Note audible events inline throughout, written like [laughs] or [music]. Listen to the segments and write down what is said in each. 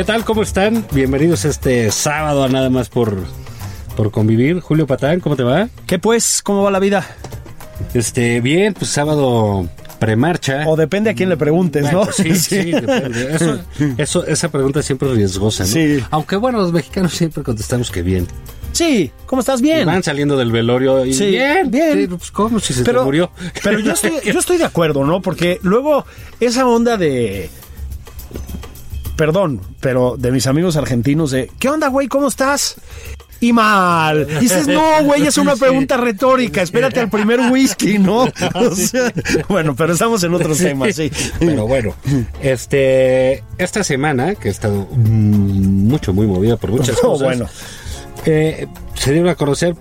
¿Qué tal? ¿Cómo están? Bienvenidos este sábado a Nada más por, por convivir. Julio Patán, ¿cómo te va? ¿Qué pues? ¿Cómo va la vida? Este, bien, pues sábado premarcha. O depende a quién le preguntes, Bueno, ¿no? sí, sí, [laughs] depende. Eso, eso, esa pregunta siempre es riesgosa, ¿no? Sí. Aunque bueno, los mexicanos siempre contestamos que bien. Sí, ¿cómo estás? Bien. Van saliendo del velorio y Sí, bien, bien. Sí, pues ¿cómo? Si se pero, te murió. pero yo estoy, yo estoy de acuerdo, ¿no? Porque luego esa onda de. Perdón, pero de mis amigos argentinos de. ¿Qué onda, güey? ¿Cómo estás? Y mal. Y dices, no, güey, es una [laughs] pregunta retórica. Espérate al primer whisky, ¿no? [laughs] [laughs] O sea, bueno, pero estamos en otros temas, sí. Pero bueno, este, esta semana, que ha estado mucho, muy movida por muchas No, cosas, bueno. eh, se dieron a conocer,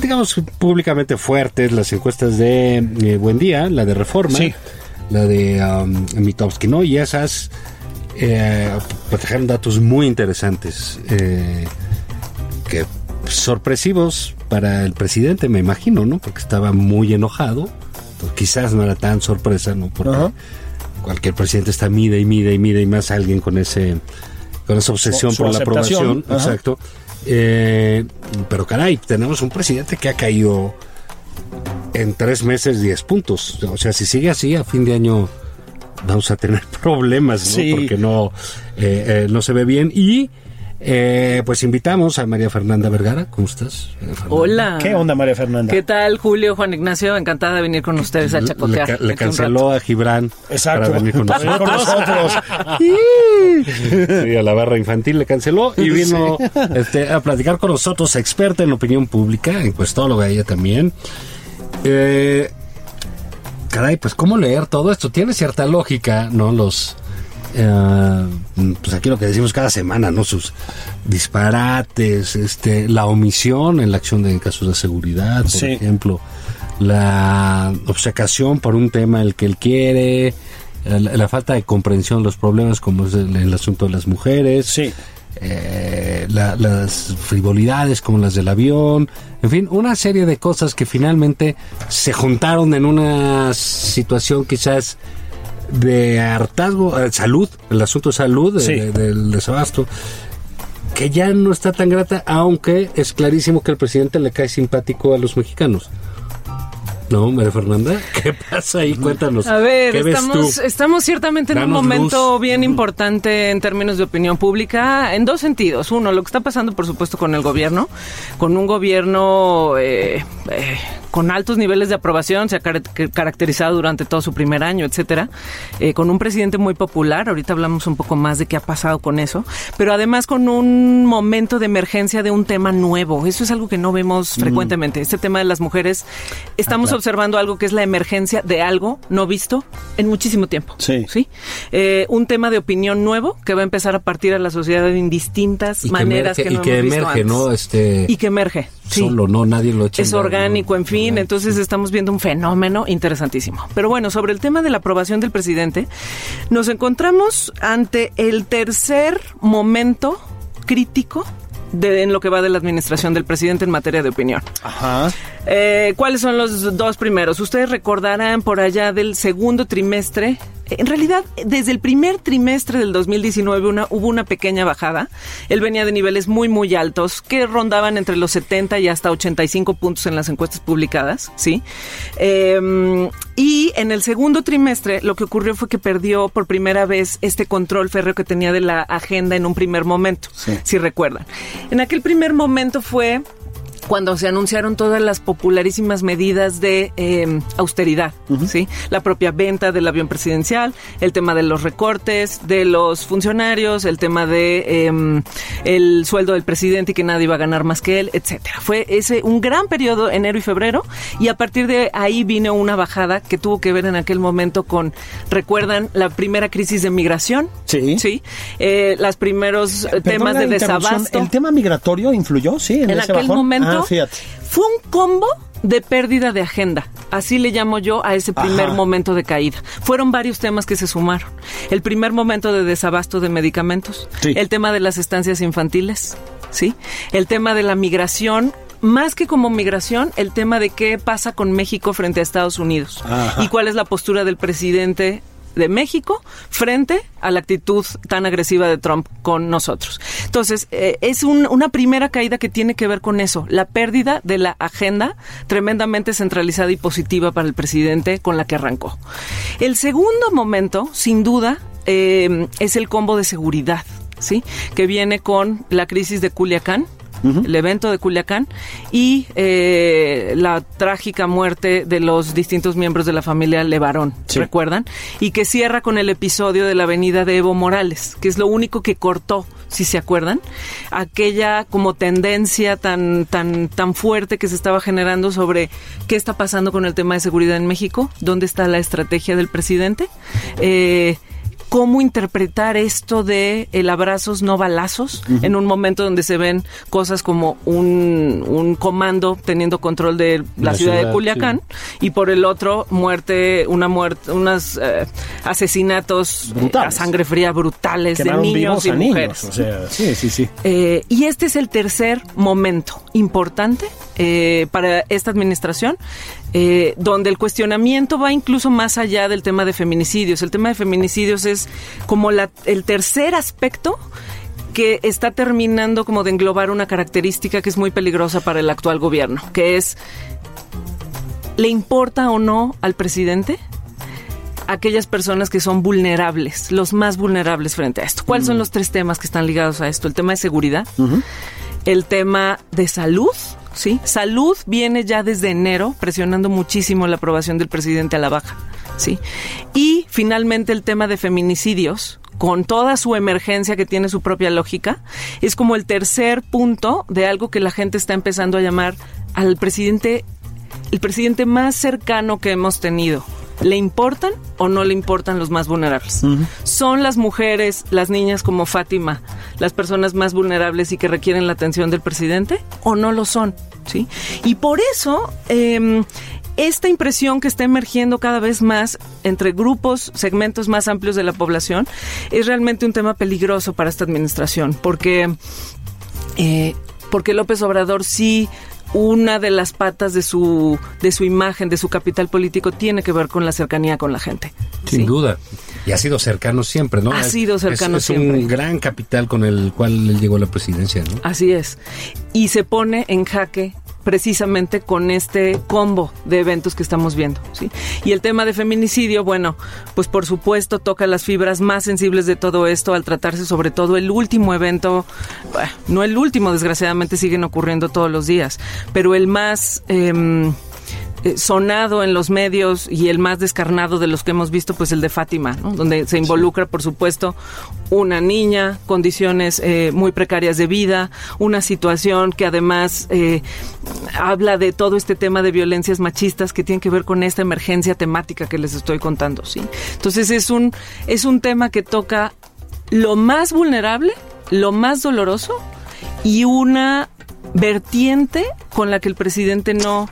digamos, públicamente fuertes las encuestas de eh, Buen Día, la de Reforma, Sí. la de um, Mitowski, ¿no? Y esas eh, datos muy interesantes, eh, que sorpresivos para el presidente, me imagino, ¿no? Porque estaba muy enojado. Pues quizás no era tan sorpresa, ¿no? Porque cualquier presidente está mide y mide y mide y más alguien con ese con esa obsesión Su- su por la aprobación, exacto. Eh, pero caray, tenemos un presidente que ha caído en tres meses 10 puntos. O sea, si sigue así, a fin de año vamos a tener [laughs] problemas, ¿no? Sí. Porque no, eh, eh, no se ve bien. Y eh, pues invitamos a María Fernanda Vergara. ¿Cómo estás? Hola. ¿Qué onda, María Fernanda? ¿Qué tal, Julio, Juan Ignacio? Encantada de venir con ustedes a Le, ca- le canceló a Gibran Exacto. para venir con nosotros. con nosotros. [laughs] Sí, a la barra infantil le canceló y vino este, a platicar con nosotros, experta en opinión pública, encuestóloga ella también. Eh, caray, pues cómo leer todo esto. Tiene cierta lógica, ¿no? Los... eh, pues aquí lo que decimos cada semana, ¿no? Sus disparates, este, la omisión en la acción de en casos de seguridad, por Sí. ejemplo, la obcecación por un tema el que él quiere, la, la falta de comprensión de los problemas como es el, el asunto de las mujeres, Sí. Eh, la- las frivolidades como las del avión, en fin, una serie de cosas que finalmente se juntaron en una situación quizás de hartazgo, eh, salud, el asunto de salud, de- Sí. de- del desabasto, que ya no está tan grata, aunque es clarísimo que el presidente le cae simpático a los mexicanos. ¿No, María Fernanda? [laughs] ¿Qué pasa ahí? Cuéntanos. A ver, ¿Qué ves estamos, tú? estamos ciertamente en un momento luz. bien importante en términos de opinión pública, en dos sentidos. Uno, lo que está pasando, por supuesto, con el gobierno, con un gobierno eh, eh, con altos niveles de aprobación, se ha car- caracterizado durante todo su primer año, etcétera, eh, con un presidente muy popular. Ahorita hablamos un poco más de qué ha pasado con eso, pero además con un momento de emergencia de un tema nuevo. Eso es algo que no vemos Mm. frecuentemente. Este tema de las mujeres, estamos observando algo que es la emergencia de algo no visto en muchísimo tiempo. Sí. ¿sí? Eh, un tema de opinión nuevo que va a empezar a partir a la sociedad en distintas Y que maneras emerge, que, y no que hemos visto emerge, antes. ¿no? Este, Y que emerge. sí. Solo, no, nadie lo echa. Es orgánico, ¿no? en fin, entonces estamos viendo un fenómeno interesantísimo. Pero bueno, sobre el tema de la aprobación del presidente, nos encontramos ante el tercer momento crítico de, en lo que va de la administración del presidente en materia de opinión. Ajá. Eh, ¿Cuáles son los dos primeros? Ustedes recordarán por allá del segundo trimestre. En realidad, desde el primer trimestre del 2019 una, hubo una pequeña bajada. Él venía de niveles muy, muy altos que rondaban entre los 70 y hasta 85 puntos en las encuestas publicadas, ¿sí? Eh, y en el segundo trimestre lo que ocurrió fue que perdió por primera vez este control férreo que tenía de la agenda en un primer momento, si recuerdan. En aquel primer momento fue cuando se anunciaron todas las popularísimas medidas de eh, austeridad, ¿sí? La propia venta del avión presidencial, el tema de los recortes de los funcionarios, el tema de eh, el sueldo del presidente y que nadie iba a ganar más que él, etcétera. Fue ese un gran periodo enero y febrero y a partir de ahí vino una bajada que tuvo que ver en aquel momento con, recuerdan la primera crisis de migración, Sí. sí, eh, los primeros eh, Perdón temas de desabasto. ¿El tema migratorio influyó? Sí, en, en ese aquel bajón? momento Ah, fíjate. fue un combo de pérdida de agenda. Así le llamo yo a ese primer Ajá. momento de caída. Fueron varios temas que se sumaron. El primer momento de desabasto de medicamentos, Sí. el tema de las estancias infantiles, ¿sí? El tema de la migración más que como migración, el tema de qué pasa con México frente a Estados Unidos Ajá. y cuál es la postura del presidente de México frente a la actitud tan agresiva de Trump con nosotros. Entonces, eh, es un- una primera caída que tiene que ver con eso, la pérdida de la agenda tremendamente centralizada y positiva para el presidente con la que arrancó. El segundo momento, sin duda, eh, es el combo de seguridad, ¿sí? Que viene con la crisis de Culiacán, el evento de Culiacán y eh, la trágica muerte de los distintos miembros de la familia Levarón, Sí. ¿recuerdan? Y que cierra con el episodio de la avenida de Evo Morales, que es lo único que cortó, si se acuerdan, aquella como tendencia tan, tan, tan fuerte que se estaba generando sobre qué está pasando con el tema de seguridad en México, dónde está la estrategia del presidente. Eh, cómo interpretar esto de el abrazos no balazos en un momento donde se ven cosas como un, un comando teniendo control de la, La ciudad, de Culiacán y por el otro muerte una muerte unos eh, asesinatos eh, Brutales. a sangre fría brutales de niños y mujeres. niños. O sea, sí, sí, sí. Eh, y este es el tercer momento importante eh, para esta administración, eh, donde el cuestionamiento va incluso más allá del tema de feminicidios. El tema de feminicidios es como la- el tercer aspecto que está terminando como de englobar una característica que es muy peligrosa para el actual gobierno, que es, ¿le importa o no al presidente? aquellas personas que son vulnerables, los más vulnerables frente a esto. ¿Cuáles son los tres temas que están ligados a esto? El tema de seguridad, el tema de salud, ¿sí? Salud viene ya desde enero presionando muchísimo la aprobación del presidente a la baja, ¿sí? Y finalmente el tema de feminicidios, con toda su emergencia que tiene su propia lógica, es como el tercer punto de algo que la gente está empezando a llamar al presidente, el presidente más cercano que hemos tenido. ¿Le importan o no le importan los más vulnerables? ¿Son las mujeres, las niñas como Fátima, las personas más vulnerables y que requieren la atención del presidente o no lo son? ¿Sí? Y por eso, eh, esta impresión que está emergiendo cada vez más entre grupos, segmentos más amplios de la población, es realmente un tema peligroso para esta administración, porque, eh, porque López Obrador sí una de las patas de su de su imagen, de su capital político tiene que ver con la cercanía con la gente. Sin ¿sí? duda. Y ha sido cercano siempre, ¿no? Ha Es- sido cercano es, es siempre. un gran capital con el cual él llegó a la presidencia, ¿no? Así es. Y se pone en jaque precisamente con este combo de eventos que estamos viendo, ¿sí? Y el tema de feminicidio, bueno, pues por supuesto toca las fibras más sensibles de todo esto al tratarse sobre todo el último evento, no el último, desgraciadamente siguen ocurriendo todos los días, pero el más eh, sonado en los medios y el más descarnado de los que hemos visto, pues el de Fátima, ¿no? donde se involucra, por supuesto, una niña, condiciones eh, muy precarias de vida, una situación que además eh, habla de todo este tema de violencias machistas que tiene que ver con esta emergencia temática que les estoy contando, ¿sí? Entonces es un, es un tema que toca lo más vulnerable, lo más doloroso y una vertiente con la que el presidente no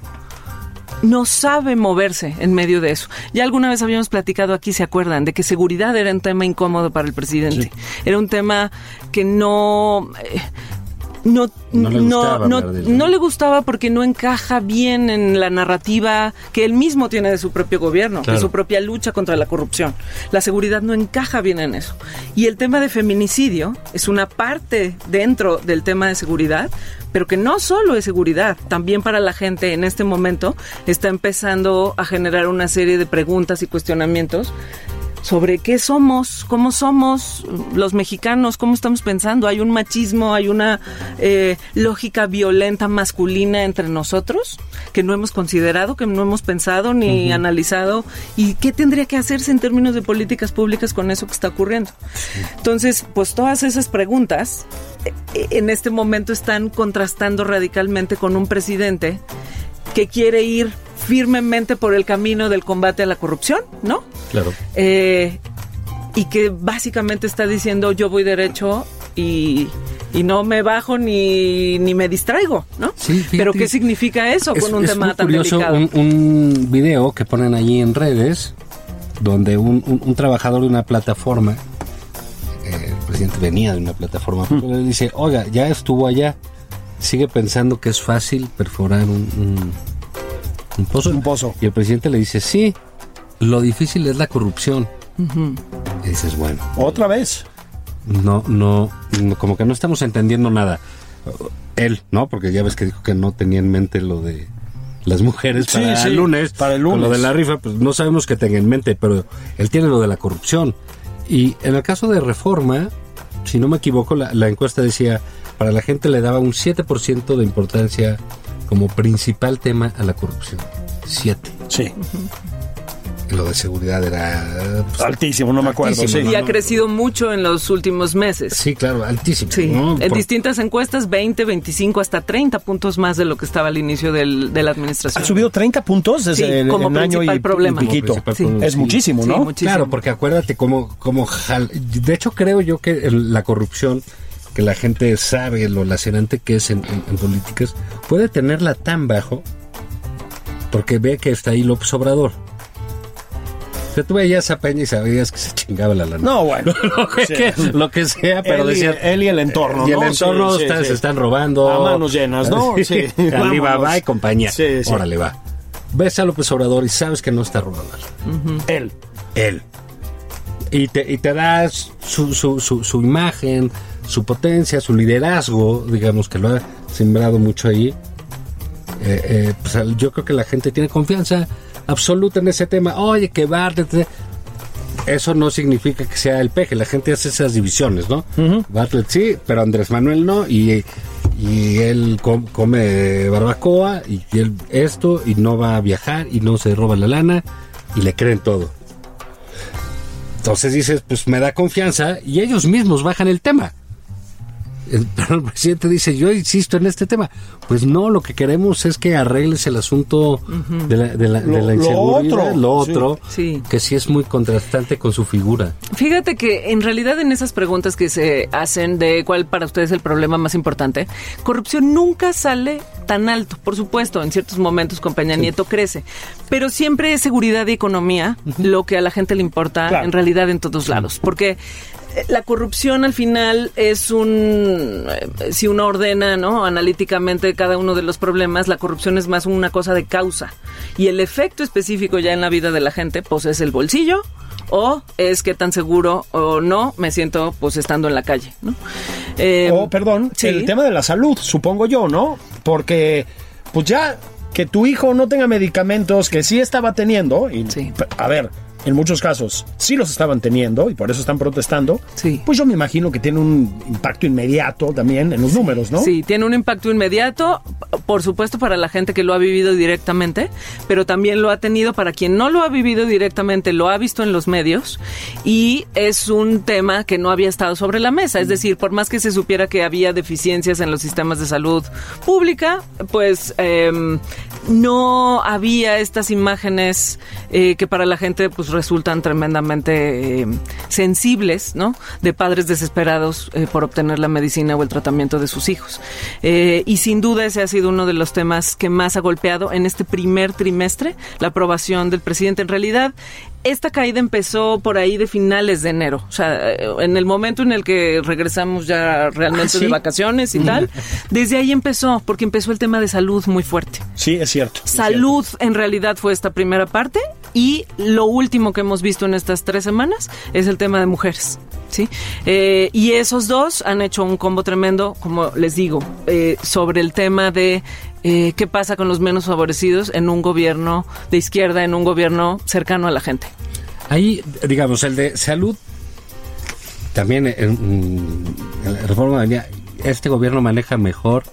no sabe moverse en medio de eso. Ya alguna vez habíamos platicado aquí, ¿se acuerdan? De que seguridad era un tema incómodo para el presidente. Era un tema que no... eh, no, No le no, gustaba no, no le gustaba porque no encaja bien en la narrativa que él mismo tiene de su propio gobierno, Claro. de su propia lucha contra la corrupción. La seguridad no encaja bien en eso. Y el tema de feminicidio es una parte dentro del tema de seguridad, pero que no solo es seguridad, también para la gente en este momento está empezando a generar una serie de preguntas y cuestionamientos sobre qué somos, cómo somos los mexicanos, cómo estamos pensando. Hay un machismo, hay una eh, lógica violenta masculina entre nosotros que no hemos considerado, que no hemos pensado ni analizado. ¿Y qué tendría que hacerse en términos de políticas públicas con eso que está ocurriendo? Entonces, pues todas esas preguntas eh, en este momento están contrastando radicalmente con un presidente que quiere ir firmemente por el camino del combate a la corrupción, ¿no? Claro. Eh, y que básicamente está diciendo yo voy derecho y, y no me bajo ni, ni me distraigo, ¿no? Sí, fíjate, Pero ¿qué significa eso Es, con un es tema muy tan curioso delicado? un, un video que ponen allí en redes donde un, un- un trabajador de una plataforma, eh, el presidente venía de una plataforma, le dice, oiga, ya estuvo allá, sigue pensando que es fácil perforar un, un- un pozo. Un pozo. Y el presidente le dice, sí, lo difícil es la corrupción. Y dices, bueno, Otra vez. no, no, no, como que no estamos entendiendo nada. Él, ¿no? Porque ya ves que dijo que no tenía en mente lo de las mujeres Sí, para sí, el lunes. para el Con lo lunes. de la rifa, pues no sabemos que tenga en mente, pero él tiene lo de la corrupción. Y en el caso de reforma, si no me equivoco, la, la encuesta decía, para la gente le daba un 7% de importancia como principal tema a la corrupción. 7. Sí. Lo de seguridad era... pues, Altísimo, no me acuerdo. Sí. Y ha crecido mucho en los últimos meses. sí, claro, altísimo. Sí, ¿no? en Por- distintas encuestas, 20, 25, hasta 30 puntos más de lo que estaba al inicio del- de la administración. Ha subido 30 puntos desde Sí, el, como el año y, problema. y piquito. Como principal Sí. problema, Es muchísimo, Sí, ¿no? muchísimo. Claro, porque acuérdate cómo, cómo jal- De hecho, creo yo que el- la corrupción, que la gente sabe lo lacerante que es en, en- en políticas, puede tenerla tan bajo porque ve que está ahí López Obrador. O sea, tú veías a Peña y sabías que se chingaba la lana. No, bueno. [laughs] lo, que, Sí. lo que sea, pero él, y, decía... él y el entorno, y el ¿no? entorno Sí, sí, está- sí. se están robando. A manos llenas, ¿no? [laughs] Sí. [laughs] Alibaba y compañía. Sí, sí. Órale, va. Ves a López Obrador y sabes que no está robando. Él. él. Y te, y te das su, su, su, su imagen, su potencia, su liderazgo, digamos que lo ha sembrado mucho ahí. Eh, eh, pues, yo creo que la gente tiene confianza absoluta en ese tema. Oye, que Bartlett. Eso no significa que sea el peje. La gente hace esas divisiones, ¿no? Bartlett sí, pero Andrés Manuel no. Y, y él com- come barbacoa y él esto y no va a viajar y no se roba la lana y le creen todo. Entonces dices, pues me da confianza y ellos mismos bajan el tema. El, [laughs] pero el presidente dice, yo insisto en este tema. Pues no, lo que queremos es que arregles el asunto de la, de la, de Lo- otro, lo otro, Sí. que sí es muy contrastante con su figura. Fíjate que en realidad en esas preguntas que se hacen de cuál para ustedes es el problema más importante, corrupción nunca sale tan alto. Por supuesto, en ciertos momentos con Peña Nieto crece, pero siempre es seguridad y economía lo que a la gente le importa Claro. en realidad en todos lados, porque la corrupción al final es un eh, si uno ordena no analíticamente cada uno de los problemas la corrupción es más una cosa de causa y el efecto específico ya en la vida de la gente pues es el bolsillo o es que tan seguro o no me siento pues estando en la calle no Eh, O, perdón, sí. el tema de la salud, supongo yo, ¿no? Porque, pues ya que tu hijo no tenga medicamentos que sí estaba teniendo, y, Sí. a ver, en muchos casos sí los estaban teniendo y por eso están protestando, Sí. pues yo me imagino que tiene un impacto inmediato también en los números, ¿no? Sí, tiene un impacto inmediato, por supuesto para la gente que lo ha vivido directamente, pero también lo ha tenido para quien no lo ha vivido directamente, lo ha visto en los medios y es un tema que no había estado sobre la mesa. Es decir, por más que se supiera que había deficiencias en los sistemas de salud pública, pues em, no había estas imágenes eh, que para la gente pues resultan tremendamente eh, sensibles, ¿no? De padres desesperados eh, por obtener la medicina o el tratamiento de sus hijos. Eh, y sin duda ese ha sido uno de los temas que más ha golpeado en este primer trimestre la aprobación del presidente. En realidad, esta caída empezó por ahí de finales de enero, o sea, eh, en el momento en el que regresamos ya realmente ¿Ah, sí? de vacaciones y tal, desde ahí empezó, porque empezó el tema de salud muy fuerte. Sí, es cierto. es Salud en realidad fue esta primera parte y lo último que hemos visto en estas tres semanas es el tema de mujeres. ¿sí? Eh, y esos dos han hecho un combo tremendo, como les digo, eh, sobre el tema de eh, qué pasa con los menos favorecidos en un gobierno de izquierda, en un gobierno cercano a la gente. Ahí, digamos, el de salud, también en, la reforma venía, este gobierno maneja mejor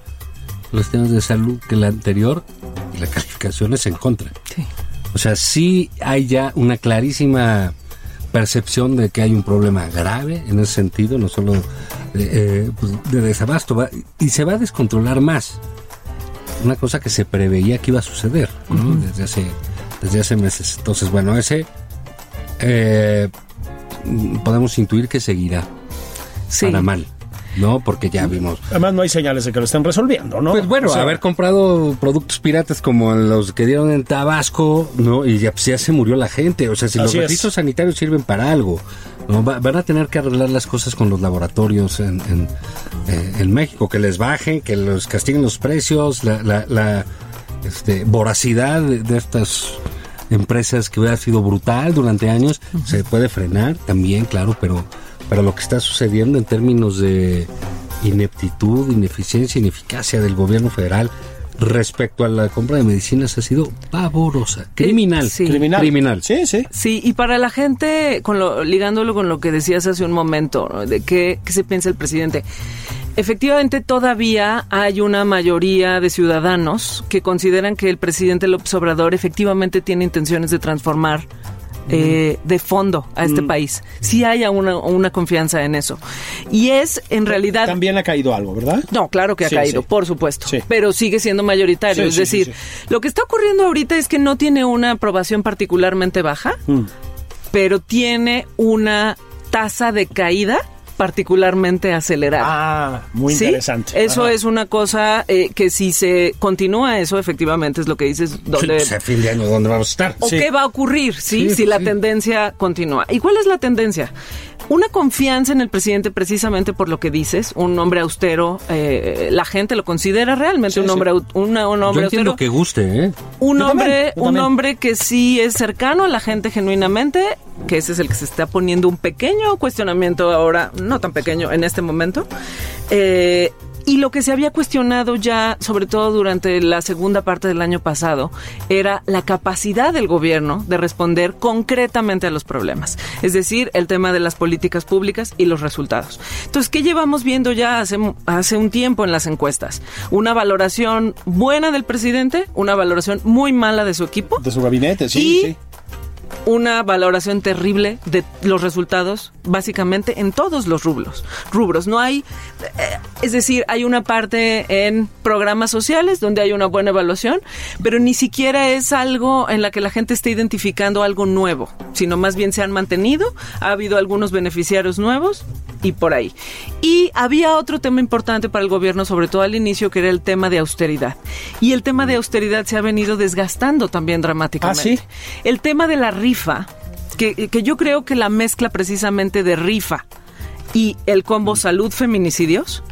los temas de salud que el anterior y la calificación es en contra. Sí. O sea, sí hay ya una clarísima percepción de que hay un problema grave en ese sentido, no solo de, eh, pues, de desabasto, va- y se va a descontrolar más. Una cosa que se preveía que iba a suceder ¿no? desde, hace, desde hace meses. Entonces, bueno, ese eh, podemos intuir que seguirá Sí. para mal, ¿no? Porque ya vimos Además, no hay señales de que lo estén resolviendo, ¿no? pues bueno, O sea, haber comprado productos piratas como los que dieron en Tabasco, ¿no? Y ya, pues, ya se murió la gente. O sea, si los es. registros sanitarios sirven para algo, ¿no? Va- van a tener que arreglar las cosas con los laboratorios en, en, eh, en México, que les bajen, que los castiguen los precios, la, la, la, este, voracidad de, de estas empresas que hubiera sido brutal durante años, se puede frenar también, claro, pero, pero lo que está sucediendo en términos de ineptitud, ineficiencia, ineficacia del gobierno federal respecto a la compra de medicinas ha sido pavorosa, criminal, sí. criminal. criminal. Sí, sí. Sí, y para la gente, con lo, ligándolo con lo que decías hace un momento, ¿no? de qué, qué se piensa el presidente. Efectivamente, todavía hay una mayoría de ciudadanos que consideran que el presidente López Obrador efectivamente tiene intenciones de transformar eh, de fondo a este país. Sí hay una, una confianza en eso. Y es, en realidad... También ha caído algo, ¿verdad? No, claro que ha Sí, caído, sí. por supuesto, Sí. pero sigue siendo mayoritario. Es decir, lo que está ocurriendo ahorita es que no tiene una aprobación particularmente baja, Mm. pero tiene una tasa de caída particularmente acelerada. Ah, muy ¿Sí? interesante. Eso Ajá. es una cosa eh, que si se continúa eso, efectivamente es lo que dices, donde Pues, a fin de año, ¿dónde vamos a estar? o Sí. qué va a ocurrir, ¿sí? Sí, si la tendencia continúa. ¿Y cuál es la tendencia? Una confianza en el presidente precisamente por lo que dices, un hombre austero, eh, la gente lo considera realmente Sí, un hombre, una- un Yo hombre entiendo austero. que guste, ¿eh? Un Yo hombre, también, yo un también. hombre que sí es cercano a la gente genuinamente, que ese es el que se está poniendo un pequeño cuestionamiento ahora, no tan pequeño en este momento. Eh, y lo que se había cuestionado ya, sobre todo durante la segunda parte del año pasado, era la capacidad del gobierno de responder concretamente a los problemas. Es decir, el tema de las políticas públicas y los resultados. Entonces, ¿qué llevamos viendo ya hace, hace un tiempo en las encuestas? Una valoración buena del presidente, una valoración muy mala de su equipo De su gabinete, sí, Y- sí. Una valoración terrible de los resultados, básicamente en todos los rubros. Rubros. No hay, eh, es decir, hay una parte en programas sociales donde hay una buena evaluación, pero ni siquiera es algo en la que la gente esté identificando algo nuevo, sino más bien se han mantenido, ha habido algunos beneficiarios nuevos y por ahí. Y había otro tema importante para el gobierno, sobre todo al inicio, que era el tema de austeridad. Y el tema de austeridad se ha venido desgastando también dramáticamente. ¿Ah, sí? El tema de la rifa, que, que yo creo que la mezcla precisamente de rifa y el combo salud-feminicidios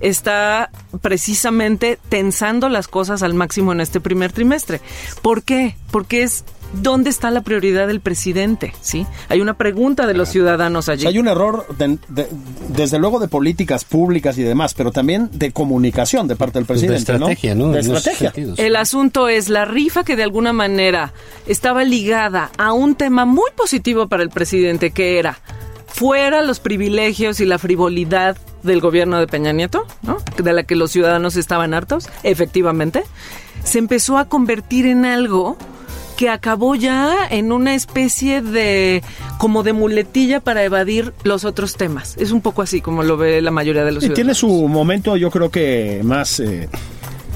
está precisamente tensando las cosas al máximo en este primer trimestre. ¿Por qué? Porque es dónde está la prioridad del presidente, ¿sí? Hay una pregunta de los ciudadanos O allí. sea, hay un error, de- de- desde luego, de políticas públicas y demás, pero también de comunicación de parte del presidente. estrategia, ¿no? De En esos estrategia. El asunto es la rifa que de alguna manera estaba ligada a un tema muy positivo para el presidente, que era fuera los privilegios y la frivolidad del gobierno de Peña Nieto, ¿no? de la que los ciudadanos estaban hartos, efectivamente, se empezó a convertir en algo que acabó ya en una especie de como de muletilla para evadir los otros temas. Es un poco así como lo ve la mayoría de los Y ciudadanos. tiene su momento, yo creo que más eh,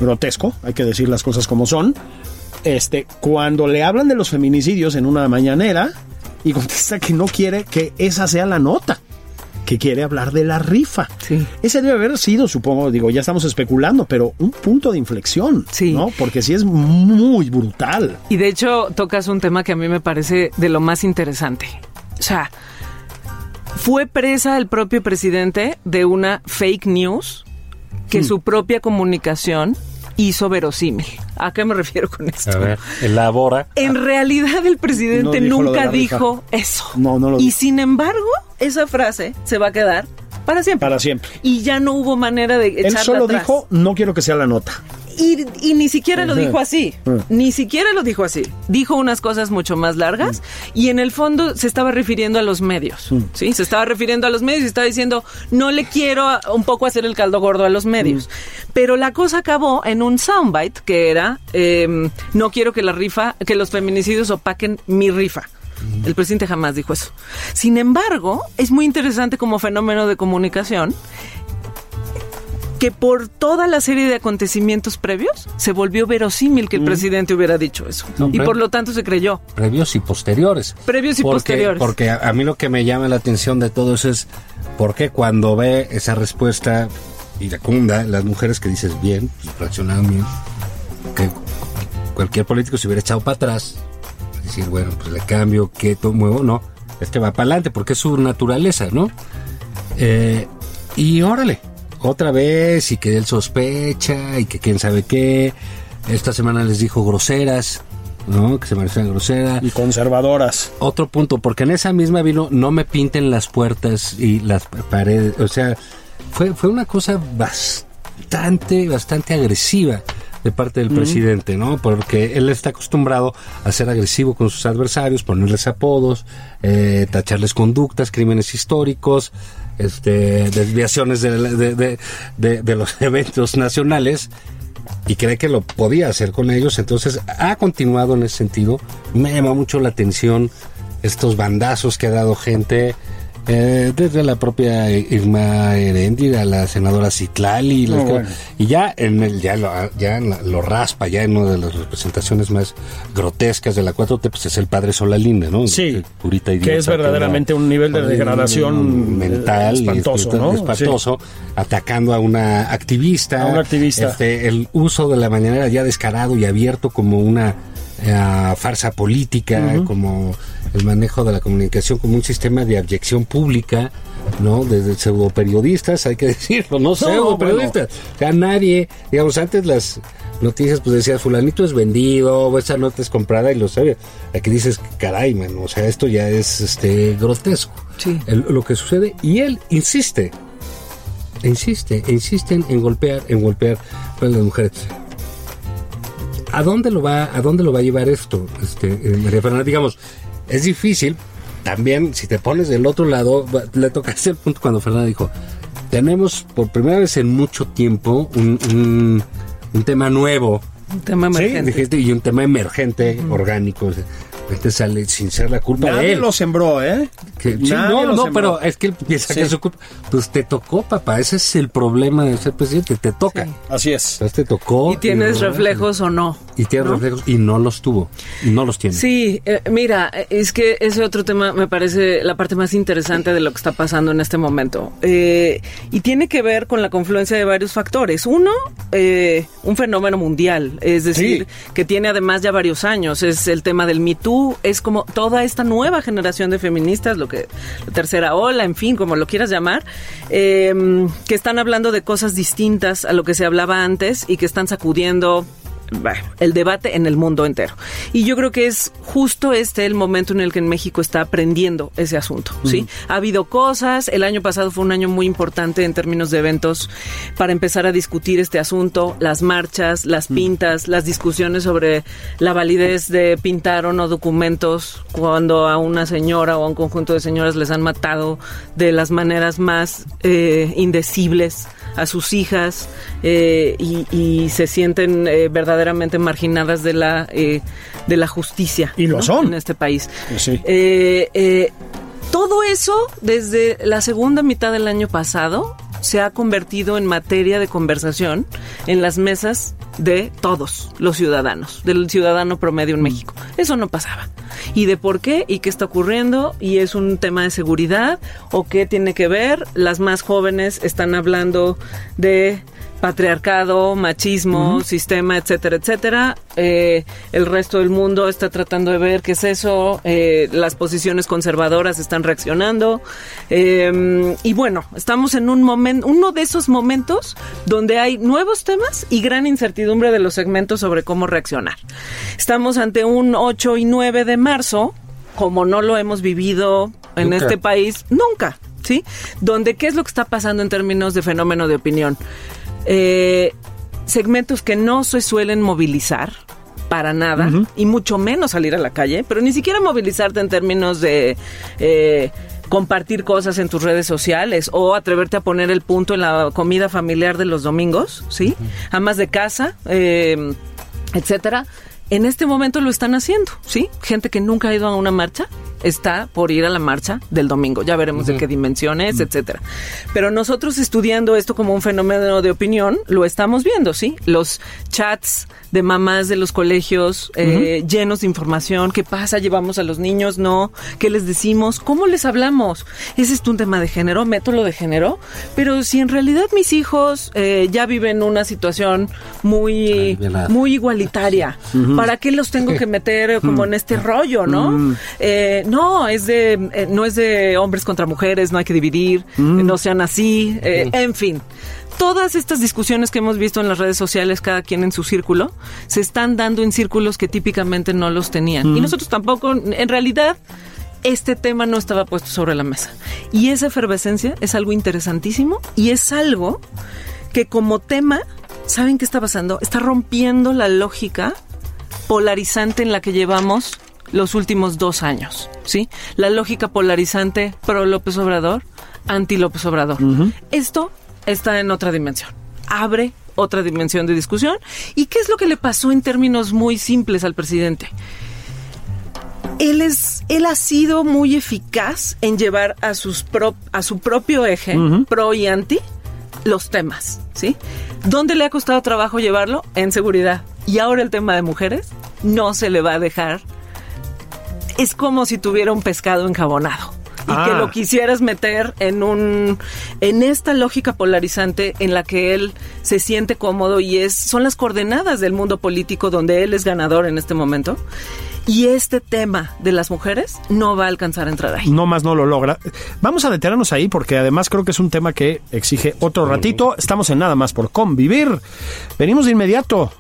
grotesco, hay que decir las cosas como son. Este, cuando le hablan de los feminicidios en una mañanera y contesta que no quiere que esa sea la nota, que quiere hablar de la rifa. Sí. Ese debe haber sido, supongo, digo, ya estamos especulando, pero un punto de inflexión, Sí. ¿no? Porque sí es muy brutal. Y de hecho tocas un tema que a mí me parece de lo más interesante. O sea, fue presa el propio presidente de una fake news que su propia comunicación hizo verosímil. ¿A qué me refiero con esto? A ver, elabora. En realidad el presidente No dijo nunca rifa. dijo eso. No, no lo y dijo. sin embargo, esa frase se va a quedar para siempre. Para siempre. Y ya no hubo manera de echarla Él solo atrás. dijo, no quiero que sea la nota. Y, y ni siquiera lo dijo así, ni siquiera lo dijo así. Dijo unas cosas mucho más largas y en el fondo se estaba refiriendo a los medios, ¿sí? Se estaba refiriendo a los medios y estaba diciendo, no le quiero a- un poco hacer el caldo gordo a los medios. Pero la cosa acabó en un soundbite que era, em, no quiero que la rifa, que los feminicidios opaquen mi rifa. El presidente jamás dijo eso. Sin embargo, es muy interesante como fenómeno de comunicación que por toda la serie de acontecimientos previos se volvió verosímil que el presidente hubiera dicho eso. No, y por lo tanto se creyó. previos y posteriores. Previos y Porque- posteriores. Porque a, a mí lo que me llama la atención de todo eso es por qué cuando ve esa respuesta iracunda, las mujeres que dices bien, pues, reaccionaron bien, que cualquier político se hubiera echado para atrás, decir, bueno, pues le cambio, que todo muevo, no, es que va para adelante porque es su naturaleza, ¿no? Eh, y órale, otra vez, y que él sospecha, y que quién sabe qué. Esta semana les dijo groseras, ¿no? Que se merecían groseras. Y conservadoras. Otro punto, porque en esa misma vino, no me pinten las puertas y las paredes. O sea, fue, fue una cosa bastante, bastante agresiva de parte del presidente, ¿no? Porque él está acostumbrado a ser agresivo con sus adversarios, ponerles apodos, eh, tacharles conductas, crímenes históricos, este, desviaciones de, de- de- de los [laughs] eventos nacionales y cree que lo podía hacer con ellos, entonces ha continuado en ese sentido. Me llama mucho la atención estos bandazos que ha dado gente, eh, desde la propia Irma Heréndira, la senadora Citlali, No, bueno. y ya en el ya lo, ya raspa, ya en una de las representaciones más grotescas de la 4T, pues es el padre Solalinde, ¿no? Sí, El curita que es verdaderamente era- un nivel de un degradación, mental eh, y espantoso, ¿no? espantoso, atacando a una activista, A una activista. este, el uso de la mañanera ya descarado y abierto como una eh, farsa política, como el manejo de la comunicación como un sistema de abyección pública, ¿no? Desde pseudoperiodistas, hay que [laughs] decirlo, no pseudoperiodistas. O sea, nadie, digamos, antes las noticias pues decías, fulanito es vendido, esa nota es comprada y lo sabe. Aquí dices, caray, man, o sea, esto ya es este grotesco. Sí. El- lo que sucede, y él insiste, insiste, insisten en golpear, en golpear a las mujeres. ¿A dónde lo va, a dónde lo va a llevar esto, este, eh, María Fernanda? Digamos, es difícil. También, si te pones del otro lado, le tocaste el punto cuando Fernanda dijo: tenemos por primera vez en mucho tiempo un, un, un tema nuevo Un tema emergente. y un tema emergente, orgánico. Este sale sin ser la culpa de Nadie él. lo sembró, ¿eh? Que- sí, Nadie no, lo no, sembró. pero es que él piensa Sí. que es su culpa. Pues te tocó, papá. Ese es el problema de ser presidente. Te toca. Sí. Así es. Entonces te tocó. Y tienes no- reflejos o no. Y tienes ¿no? reflejos y no los tuvo. Y no los tiene. Sí, eh, mira, es que ese otro tema me parece la parte más interesante de lo que está pasando en este momento. Eh, y tiene que ver con la confluencia de varios factores. Uno, eh, un fenómeno mundial, es decir, que tiene además ya varios años. Es el tema del Me Too, es como toda esta nueva generación de feministas, lo que la tercera ola, en fin, como lo quieras llamar, eh, que están hablando de cosas distintas a lo que se hablaba antes y que están sacudiendo bueno, el debate en el mundo entero. Y yo creo que es justo este el momento en el que en México está aprendiendo ese asunto, ¿sí? Ha habido cosas, el año pasado fue un año muy importante en términos de eventos para empezar a discutir este asunto, las marchas, las pintas, las discusiones sobre la validez de pintar o no documentos cuando a una señora o a un conjunto de señoras les han matado de las maneras más eh, indecibles a sus hijas eh, y, y se sienten eh, verdaderamente marginadas de la eh, de la justicia Y lo ¿no? son. en este país. Sí. Eh, eh, todo eso desde la segunda mitad del año pasado se ha convertido en materia de conversación en las mesas de todos los ciudadanos, del ciudadano promedio en México. Eso no pasaba. ¿Y de por qué? ¿Y qué está ocurriendo? ¿Y es un tema de seguridad? ¿O qué tiene que ver? Las más jóvenes están hablando de patriarcado, machismo, sistema, etcétera, etcétera. Eh, el resto del mundo está tratando de ver qué es eso. Eh, las posiciones conservadoras están reaccionando. Eh, y bueno, estamos en un momento, uno de esos momentos donde hay nuevos temas y gran incertidumbre de los segmentos sobre cómo reaccionar. Estamos ante un 8 y 9 de marzo, como no lo hemos vivido en Nunca. este país nunca, ¿sí? Donde qué es lo que está pasando en términos de fenómeno de opinión. Eh, segmentos que no se suelen movilizar para nada, y mucho menos salir a la calle, pero ni siquiera movilizarte en términos de... Eh, compartir cosas en tus redes sociales o atreverte a poner el punto en la comida familiar de los domingos, ¿sí? Amas de casa, eh, etcétera. En este momento lo están haciendo, ¿sí? Gente que nunca ha ido a una marcha está por ir a la marcha del domingo. Ya veremos de qué dimensiones, etcétera. Pero nosotros estudiando esto como un fenómeno de opinión, lo estamos viendo, ¿sí? Los chats de mamás de los colegios eh, llenos de información. ¿Qué pasa? ¿Llevamos a los niños? ¿No? ¿Qué les decimos? ¿Cómo les hablamos? ¿Ese es un tema de género? ¿Método de género? Pero si en realidad mis hijos eh, ya viven una situación muy, muy igualitaria, ¿para qué los tengo que meter [laughs] como en este rollo, no? Eh, no, es de, no es de hombres contra mujeres, no hay que dividir, no sean así, en fin todas estas discusiones que hemos visto en las redes sociales, cada quien en su círculo, se están dando en círculos que típicamente no los tenían. Y nosotros tampoco, en realidad, este tema no estaba puesto sobre la mesa. Y esa efervescencia es algo interesantísimo y es algo que como tema, ¿saben qué está pasando? Está rompiendo la lógica polarizante en la que llevamos los últimos dos años, ¿sí? La lógica polarizante pro López Obrador, anti López Obrador. Esto está en otra dimensión. Abre otra dimensión de discusión. ¿Y qué es lo que le pasó en términos muy simples al presidente? Él, es, él ha sido muy eficaz en llevar a, sus a su propio eje, pro y anti, los temas, ¿sí? ¿Dónde le ha costado trabajo llevarlo? En seguridad. Y ahora el tema de mujeres no se le va a dejar. Es como si tuviera un pescado encabonado y que lo ah. quisieras meter en un en esta lógica polarizante en la que él se siente cómodo y es son las coordenadas del mundo político donde él es ganador en este momento. Y este tema de las mujeres no va a alcanzar a entrar ahí. No más no lo logra. Vamos a detenernos ahí porque además creo que es un tema que exige otro ratito. Estamos en nada más por convivir. Venimos de inmediato.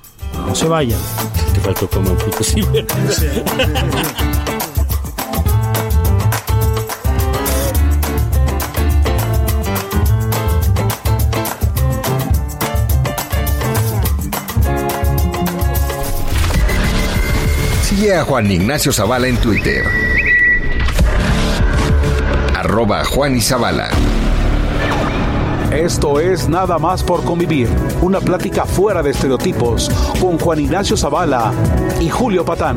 No se vayan. Te faltó como [laughs] Sigue a Juan Ignacio Zavala en Twitter. Arroba Juan. Esto es Nada más por convivir, una plática fuera de estereotipos con Juan Ignacio Zavala y Julio Patán.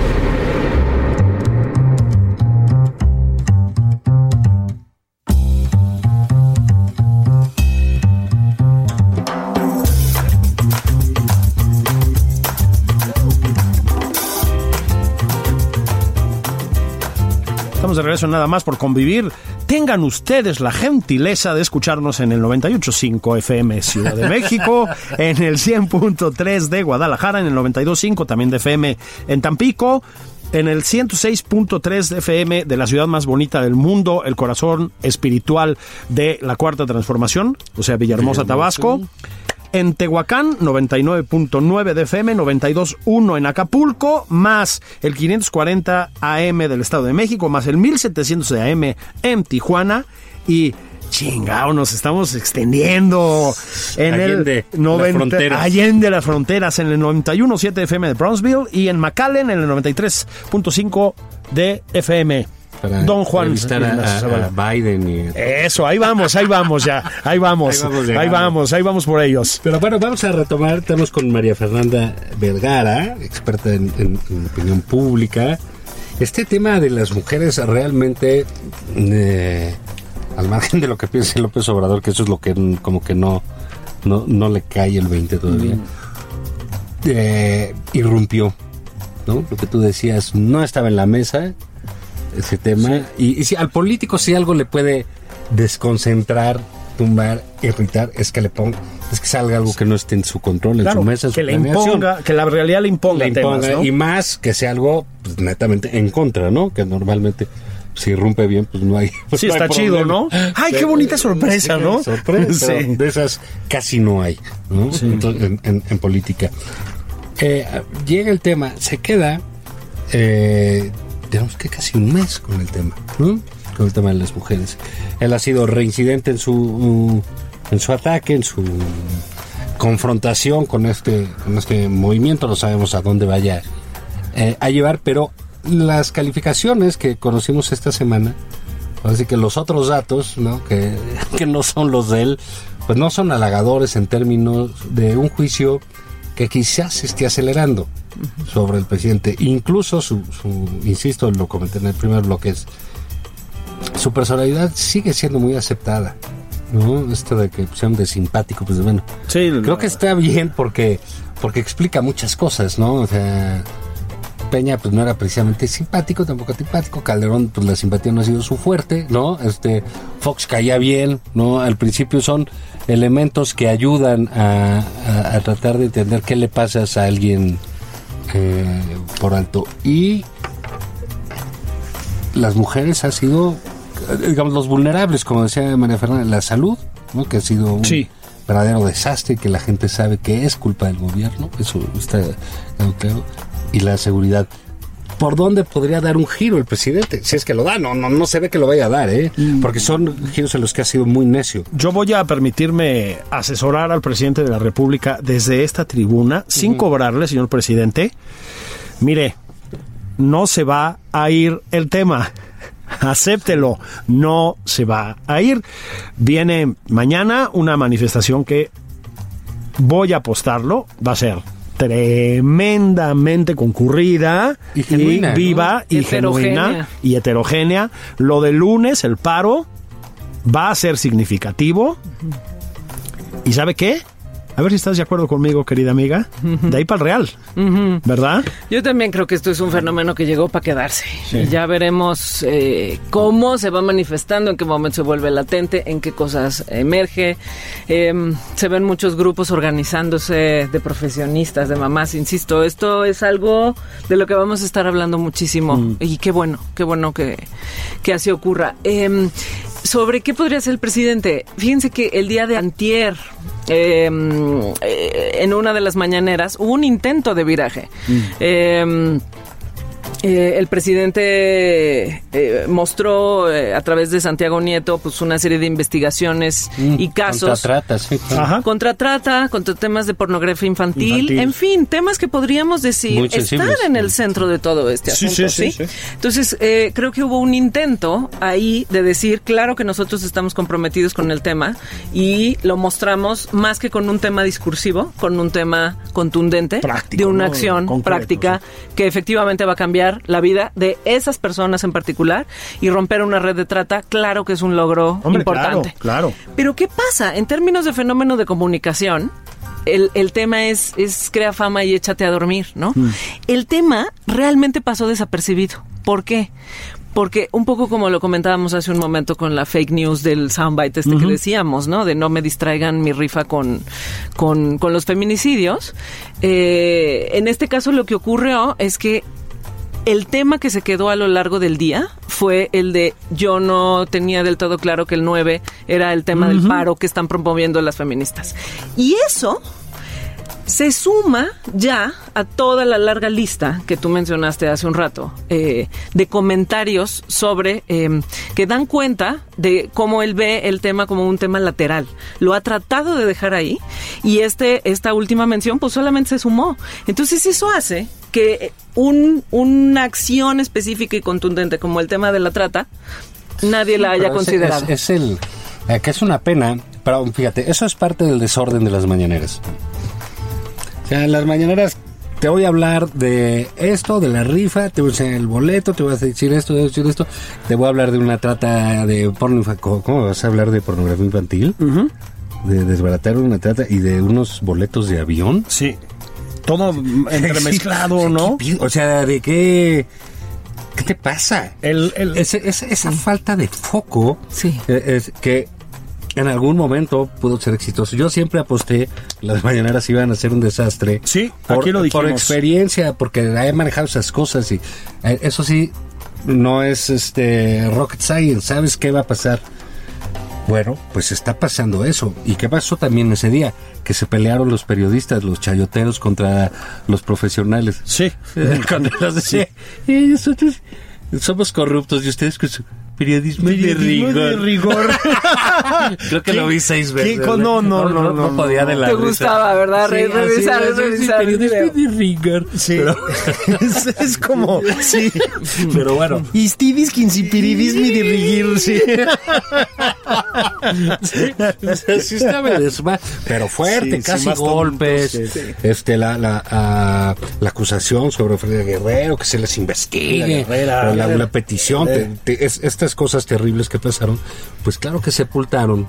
De regreso nada más por convivir. Tengan ustedes la gentileza de escucharnos en el 98.5 FM Ciudad de México, [laughs] en el 100.3 de Guadalajara, en el 92.5 también de FM en Tampico, en el 106.3 de FM de la ciudad más bonita del mundo, el corazón espiritual de la Cuarta Transformación, o sea, Villahermosa, Tabasco en Tehuacán, 99.9 de FM, 92.1 en Acapulco, más el 540 AM del Estado de México, más el 1700 de AM en Tijuana y chingao, nos estamos extendiendo en Allende, el 90, Allende las fronteras en el 91.7 FM de Brownsville y en McAllen en el 93.5 de FM. Don Juan. A, Biden. Y... Eso, ahí vamos, ahí vamos ya. Ahí vamos, ahí vamos, ahí vamos, por ellos. Pero bueno, vamos a retomar. Estamos con María Fernanda Vergara, experta en, opinión pública. Este tema de las mujeres realmente, eh, al margen de lo que piense López Obrador, que eso es lo que como que no, no, no le cae el 20 todavía, mm. eh, irrumpió. ¿no? Lo que tú decías, no estaba en la mesa, ese tema. Y, si al político si algo le puede desconcentrar, tumbar, irritar, es que le ponga es que salga algo que no esté en su control, en Claro, su mesa, en su que le imponga, que la realidad le imponga, Le temas, imponga, ¿no? y más que sea algo pues, netamente en contra, ¿no? Que normalmente si irrumpe bien, pues no hay. [laughs] Sí, no hay está chido. ¿no? Ay, qué bonita sorpresa, Sí, ¿no? Sorpresa. Sí. De esas casi no hay, ¿no? Entonces, en, en- en política. Eh, llega el tema, se queda, eh, digamos que casi un mes con el tema. Con el tema de las mujeres. Él ha sido reincidente en su, en su ataque, en su confrontación con este, con este movimiento, no sabemos a dónde vaya eh, a llevar, pero las calificaciones que conocimos esta semana, así que los otros datos, ¿no? Que, [laughs] que no son los de él, pues no son halagadores en términos de un juicio que quizás se esté acelerando sobre el presidente. Incluso su, su insisto, lo comenté en el primer bloque, es su personalidad sigue siendo muy aceptada. ¿no? Esto de que sean de simpático, pues bueno, Sí, creo que está bien porque porque explica muchas cosas, ¿no? O sea, Peña pues no era precisamente simpático, tampoco antipático, Calderón pues la simpatía no ha sido su fuerte, ¿no? Este Fox caía bien, ¿no? Al principio son elementos que ayudan a, a- a tratar de entender qué le pasa a alguien eh, por alto y las mujeres ha sido digamos los vulnerables como decía María Fernanda la salud ¿no? que ha sido un Sí. verdadero desastre que la gente sabe que es culpa del gobierno eso está claro y la seguridad. Por dónde podría dar un giro el presidente si es que lo da no no no se ve que lo vaya a dar eh porque son giros en los que ha sido muy necio. Yo voy a permitirme asesorar al presidente de la República desde esta tribuna, sin cobrarle, señor presidente. Mire, no se va a ir el tema. [laughs] Acéptelo, no se va a ir. Viene mañana una manifestación que voy a apostarlo, va a ser tremendamente concurrida Y viva y Heterogénea. genuina y heterogénea. Lo del lunes, el paro, va a ser significativo. ¿Y sabe qué? A ver si estás de acuerdo conmigo, querida amiga. De ahí para el Real. ¿Verdad? Yo también creo que esto es un fenómeno que llegó para quedarse. Y ya veremos eh, cómo se va manifestando, en qué momento se vuelve latente, en qué cosas emerge. Eh, se ven muchos grupos organizándose de profesionistas, de mamás. Insisto, esto es algo de lo que vamos a estar hablando muchísimo. Y qué bueno, qué bueno que, que así ocurra. Eh, ¿Sobre qué podría ser el presidente? Fíjense que el día de antier, eh, eh, en una de las mañaneras, hubo un intento de viraje. Eh, eh, el presidente eh, mostró eh, a través de Santiago Nieto pues una serie de investigaciones y casos Contra trata, sí, claro. Ajá. contra trata, contra temas de pornografía infantil, Infantil. en fin, temas que podríamos decir Muy sensibles. en el centro de todo este Sí, asunto. sí, ¿sí? sí, sí. Entonces, eh, creo que hubo un intento ahí de decir, claro que nosotros estamos comprometidos con el tema y lo mostramos más que con un tema discursivo, con un tema contundente, Práctico, de una ¿no? acción Concreto, práctica que efectivamente va a cambiar la vida de esas personas en particular y romper una red de trata, claro que es un logro Hombre, importante. claro, claro. Pero ¿qué pasa? En términos de fenómeno de comunicación, el, el tema es, es crea fama y échate a dormir, ¿no? El tema realmente pasó desapercibido. ¿Por qué? Porque un poco como lo comentábamos hace un momento con la fake news del soundbite este que decíamos, ¿no? De no me distraigan mi rifa con, con, con los feminicidios. Eh, en este caso lo que ocurrió es que el tema que se quedó a lo largo del día fue el de yo no tenía del todo claro que el 9 era el tema del paro que están promoviendo las feministas. Y eso se suma ya a toda la larga lista que tú mencionaste hace un rato eh, de comentarios sobre eh, que dan cuenta de cómo él ve el tema como un tema lateral. Lo ha tratado de dejar ahí y este esta última mención pues solamente se sumó. Entonces eso hace que un, una acción específica y contundente como el tema de la trata nadie la haya considerado. Es, es el. eh, que es una pena. Pero fíjate, eso es parte del desorden de las mañaneras. O sea, en las mañaneras te voy a hablar de esto, de la rifa, te voy a enseñar el boleto, te voy a decir esto, te voy a decir esto, te voy a hablar de una trata de porno. ¿Cómo vas a hablar de pornografía infantil? De desbaratar una trata y de unos boletos de avión. Sí. Todo entremezclado, ¿no? ¿Qué pi- O sea, ¿de qué? ¿Qué te pasa? El, el- esa falta de foco Sí. eh, es que en algún momento pudo ser exitoso. Yo siempre aposté las mañaneras iban a ser un desastre. Sí, por, aquí lo dijimos. Por experiencia, porque he manejado esas cosas y eh, eso sí, no es este rocket science, ¿sabes qué va a pasar? Bueno, pues está pasando eso. ¿Y qué pasó también ese día? Que se pelearon los periodistas, los chayoteros contra los profesionales. Sí. Cuando los decía, "Eh, nosotros somos corruptos y ustedes periodismo, Periodismo de de rigor. rigor. [laughs] Creo que ¿Qué? lo vi seis ¿Qué? veces. No, no, no, no, no, podía de la Te risa. gustaba, ¿verdad? Re- Sí, revisar, así, así, revisar [laughs] periodismo de rigor. Sí. Pero, es, es como. Sí. pero bueno, Istidis quinsipiridismi de rigir, sí. Sí pero fuerte, Sí, casi golpes, este la la, ah, la acusación sobre Frida Guerrero, que se les investigue, la, la petición, te- te- es- estas cosas terribles que pasaron, pues claro que sepultaron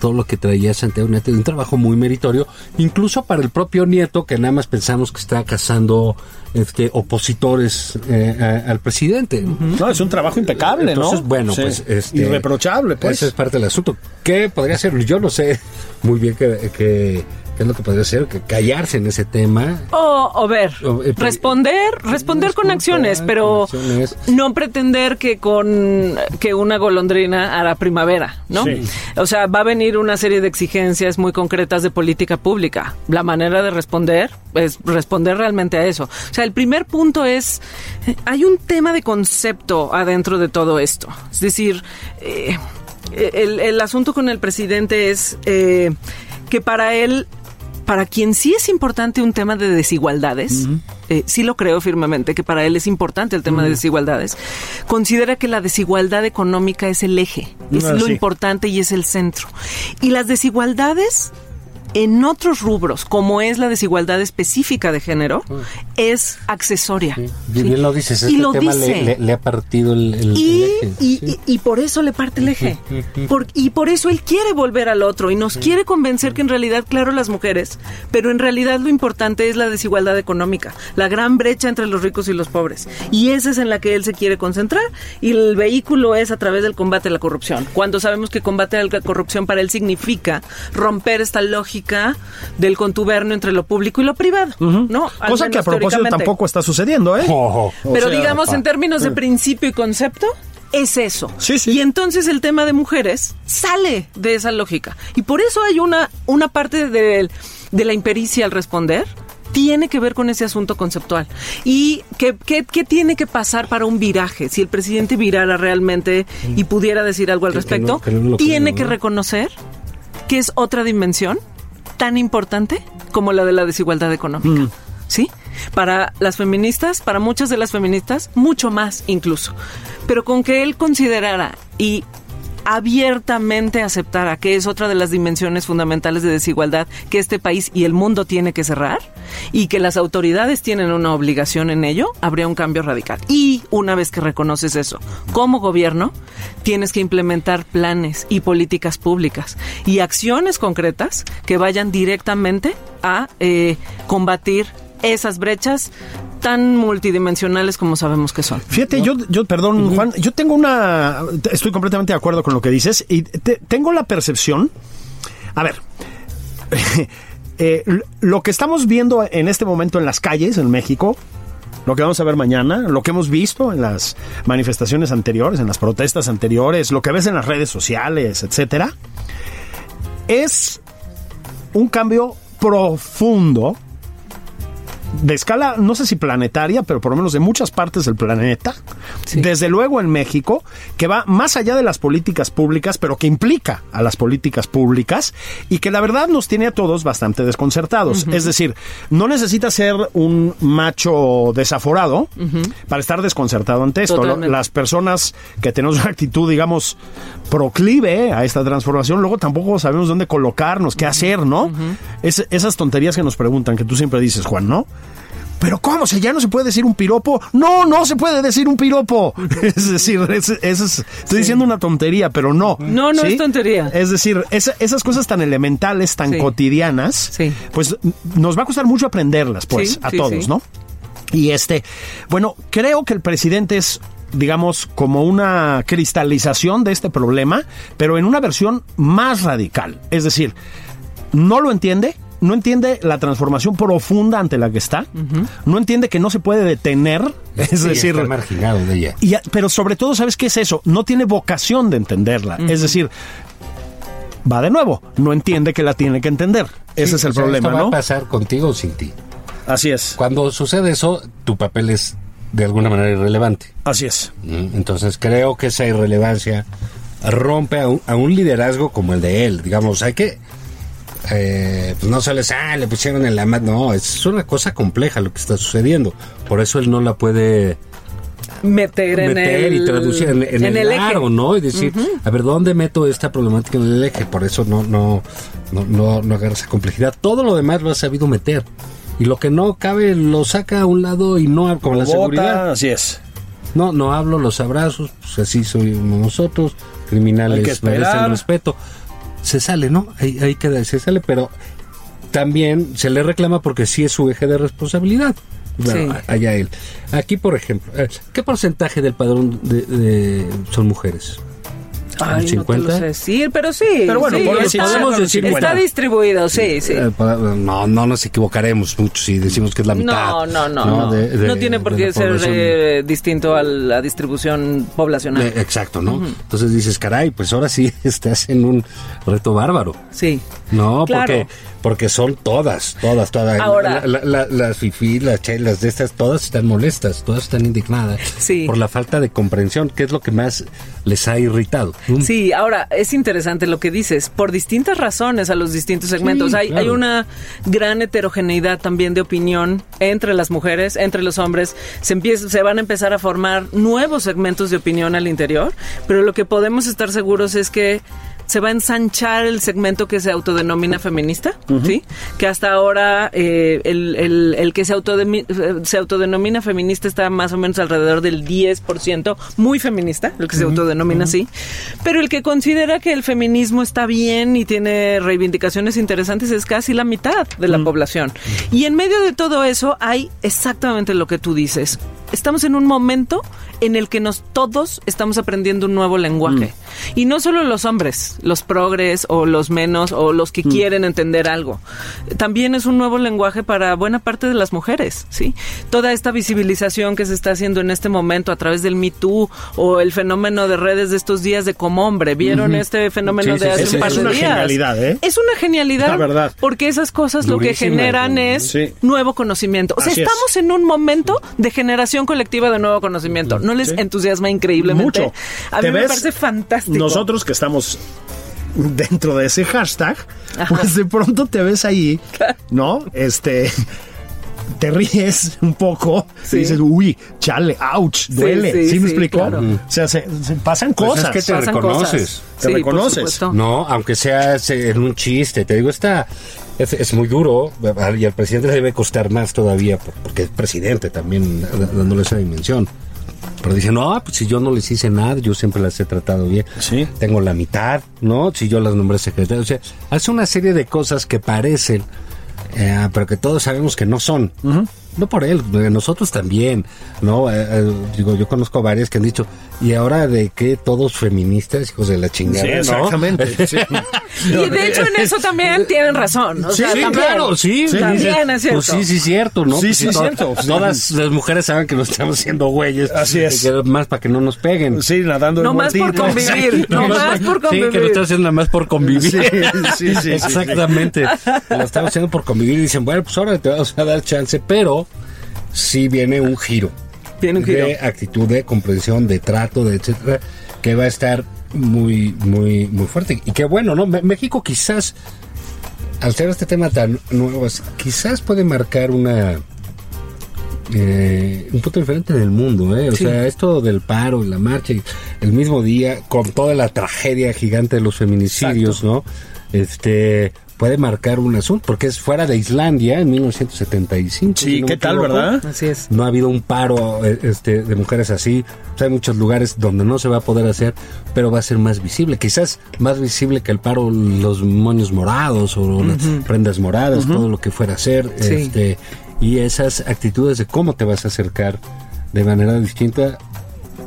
todo lo que traía Santiago Nieto, un trabajo muy meritorio, incluso para el propio Nieto, que nada más pensamos que está cazando este, opositores eh, a- al presidente. No, es un trabajo impecable, Entonces, ¿no? bueno, Sí. pues este, Irreprochable, pues. Esa es parte del asunto. ¿Qué podría ser? Yo no sé muy bien qué, qué- qué es lo que podría ser, que callarse en ese tema. O, o ver, O, eh, responder, responder con acciones, con pero acciones. no pretender que con que una golondrina hará primavera, ¿no? Sí. O sea, va a venir una serie de exigencias muy concretas de política pública. La manera de responder es responder realmente a eso. O sea, el primer punto es eh, hay un tema de concepto adentro de todo esto. Es decir, eh, el, el asunto con el presidente es eh, que para él para quien sí es importante un tema de desigualdades, eh, sí lo creo firmemente que para él es importante el tema de desigualdades, considera que la desigualdad económica es el eje, es Ah, lo sí. importante y es el centro. Y las desigualdades en otros rubros, como es la desigualdad específica de género, es accesoria. ¿sí? bien lo dices, Y este lo tema le, dice. le- le ha partido el, el- Y, el eje, y- sí. y- y por eso le parte el eje. Por- y por eso él quiere volver al otro y nos quiere convencer que en realidad, claro, las mujeres, pero en realidad lo importante es la desigualdad económica, la gran brecha entre los ricos y los pobres. Y esa es en la que él se quiere concentrar y el vehículo es a través del combate a la corrupción. Cuando sabemos que combate a la corrupción para él significa romper esta lógica del contubernio entre lo público y lo privado, ¿no? Al Cosa que a propósito tampoco está sucediendo, ¿eh? Pero sea, digamos pa- en términos de principio y concepto, es eso. Sí, sí. Y entonces el tema de mujeres sale de esa lógica. Y por eso hay una, una parte de, la impericia al responder. Tiene que ver con ese asunto conceptual. ¿Y qué, qué, qué tiene que pasar para un viraje? Si el presidente virara realmente y pudiera decir algo al Que- que respecto, no- que no lo tiene creo, que ¿no? reconocer que es otra dimensión tan importante como la de la desigualdad económica. ¿Sí? Para las feministas, para muchas de las feministas, mucho más incluso. Pero con que él considerara y abiertamente aceptara que es otra de las dimensiones fundamentales de desigualdad que este país y el mundo tiene que cerrar y que las autoridades tienen una obligación en ello, habría un cambio radical. Y una vez que reconoces eso, como gobierno, tienes que implementar planes y políticas públicas y acciones concretas que vayan directamente a eh, combatir esas brechas tan multidimensionales como sabemos que son. Fíjate, yo, yo, perdón, Juan, yo tengo una. Estoy completamente de acuerdo con lo que dices y te- tengo la percepción. A ver. [laughs] eh, lo que estamos viendo en este momento en las calles en México, lo que vamos a ver mañana, lo que hemos visto en las manifestaciones anteriores, en las protestas anteriores, lo que ves en las redes sociales, etcétera, es un cambio profundo de escala, no sé si planetaria, pero por lo menos de muchas partes del planeta, desde luego en México, que va más allá de las políticas públicas, pero que implica a las políticas públicas y que la verdad nos tiene a todos bastante desconcertados. Es decir, no necesita ser un macho desaforado para estar desconcertado ante esto. Totalmente. Las personas que tenemos una actitud, digamos, proclive a esta transformación, luego tampoco sabemos dónde colocarnos, qué hacer, ¿no? Es- esas tonterías que nos preguntan, que tú siempre dices, Juan, ¿no? Pero ¿cómo? ¿Se ya no se puede decir un piropo? No, no se puede decir un piropo. [laughs] Es decir, es- es- es- estoy diciendo una tontería, pero no. No, no es tontería. Es decir, esa- esas cosas tan elementales, tan Sí. cotidianas, pues nos va a costar mucho aprenderlas, pues, a todos. ¿no? Y este, bueno, creo que el presidente es digamos, como una cristalización de este problema, pero en una versión más radical. Es decir, no lo entiende, no entiende la transformación profunda ante la que está, no entiende que no se puede detener, [laughs] es Sí, decir, está marginado de ella. y pero sobre todo, ¿sabes qué es eso? No tiene vocación de entenderla. Es decir, va de nuevo, no entiende que la tiene que entender. Ese es el o sea, problema, esto va ¿no? a pasar contigo o sin ti. Así es, Cuando sucede eso, tu papel es de alguna manera irrelevante. así es. Mm, Entonces creo que esa irrelevancia rompe a un, a un liderazgo como el de él. Digamos, hay que... eh, pues no solo es, ah, le pusieron en la mano. No, es una cosa compleja lo que está sucediendo. Por eso él no la puede Meter en meter el, y traducir en, en el, eje. aro, ¿no? Y decir, a ver, ¿dónde meto esta problemática en el eje? Por eso no, no, no, no, no agarra esa complejidad. Todo lo demás lo ha sabido meter. Y lo que no cabe lo saca a un lado y no como la Bota, seguridad. así es. No, no hablo los abrazos, pues así soy nosotros, criminales merecen respeto. Se sale, ¿no? Ahí, ahí queda, se sale, pero también se le reclama porque sí es su eje de responsabilidad. Bueno, Sí. allá él. Aquí, por ejemplo, eh, ¿qué porcentaje del padrón de, de- son mujeres? Ay, ¿Un no te lo 50? sé decir, pero sí. Pero bueno, sí, ponle está, podemos decir está bueno. distribuido, sí, sí. Eh, no, no nos equivocaremos mucho si decimos que es la mitad. No, no, no, no. De- de- no tiene por qué ser eh, distinto a la distribución poblacional. Eh, exacto, ¿no? Entonces dices, caray, pues ahora sí [laughs] estás en un reto bárbaro. sí. No, Claro. porque porque son todas, todas, todas. Ahora- La- la- la- las fifí, las chelas de estas, todas están molestas, todas están indignadas Sí. por la falta de comprensión, que es lo que más les ha irritado. Mm. Sí, ahora es interesante lo que dices, por distintas razones a los distintos segmentos. Sí, hay, claro. hay una gran heterogeneidad también de opinión entre las mujeres, entre los hombres. Se, empieza, se van a empezar a formar nuevos segmentos de opinión al interior, pero lo que podemos estar seguros es que se va a ensanchar el segmento que se autodenomina feminista, ¿sí? Que hasta ahora eh, el, el- el que se, autodemi- se autodenomina feminista está más o menos alrededor del 10%, muy feminista, el que se autodenomina así, pero el que considera que el feminismo está bien y tiene reivindicaciones interesantes es casi la mitad de la población. Y en medio de todo eso hay exactamente lo que tú dices. Estamos en un momento en el que nos todos estamos aprendiendo un nuevo lenguaje. Y no solo los hombres, los progres o los menos o los que quieren entender algo. También es un nuevo lenguaje para buena parte de las mujeres, ¿sí? Toda esta visibilización que se está haciendo en este momento a través del Me Too o el fenómeno de redes de estos días de como hombre. ¿Vieron este fenómeno Sí, de hace sí, un par es de una días? genialidad, ¿eh? Es una genialidad. La verdad. Porque esas cosas lo que generan es nuevo conocimiento. O sea, Así es. estamos en un momento de generación colectiva de nuevo conocimiento. ¿No les Sí. entusiasma increíblemente? Mucho. A mí ¿Te me ves? parece fantástico. Nosotros que estamos dentro de ese hashtag, Ajá. pues de pronto te ves ahí, ¿no? Este. Te ríes un poco Sí. y dices, uy, chale, ouch, duele. sí, ¿Sí, me sí, explico? claro. O sea, se, se pasan Pues cosas. es que te Pasan reconoces. cosas. Te reconoces. No, aunque sea se- en un chiste, te digo, está es, es muy duro y al presidente le debe costar más todavía por- porque es presidente también dándole esa dimensión. Pero dice, no, pues si yo no les hice nada, yo siempre las he tratado bien. Sí. Tengo la mitad, ¿no? Si yo las nombré secretarias. O sea, hace una serie de cosas que parecen, eh, pero que todos sabemos que no son. No por él, nosotros también, ¿no? Eh, eh, digo, yo conozco varias que han dicho, ¿y ahora de qué todos feministas, hijos de la chingada? Sí, ¿no? exactamente. [laughs] sí. Y de hecho en eso también tienen razón. O Sí, sea, sí, también. claro, sí. Sí. También es cierto. Pues sí, sí, cierto, ¿no? Sí, Pues sí, to- cierto. Todas las mujeres saben que nos estamos haciendo güeyes. Así es. Que más para que no nos peguen. Sí, nadando en No más por convivir, Sí. no más por Sí, que convivir. lo estamos haciendo nada más por convivir. Sí, sí, sí, sí, Exactamente. Lo estamos haciendo por convivir y dicen, bueno, pues ahora te vamos a dar chance, pero sí viene un giro. Viene un giro. De actitud, de comprensión, de trato, de etcétera, que va a estar muy, muy, muy fuerte. Y qué bueno, ¿no? México quizás, al ser este tema tan nuevo, quizás puede marcar una... eh, un punto diferente del mundo, ¿eh? O Sí. sea, esto del paro, la marcha, y el mismo día, con toda la tragedia gigante de los feminicidios, ¿no? Este puede marcar un asunto, porque es fuera de Islandia en 1975. Sí, si no ¿qué tal, verdad? Así es. No ha habido un paro eh, este, de mujeres así. O sea, hay muchos lugares donde no se va a poder hacer, pero va a ser más visible. Quizás más visible que el paro, los moños morados o las prendas moradas, todo lo que fuera a ser. Sí. Este, y esas actitudes de cómo te vas a acercar de manera distinta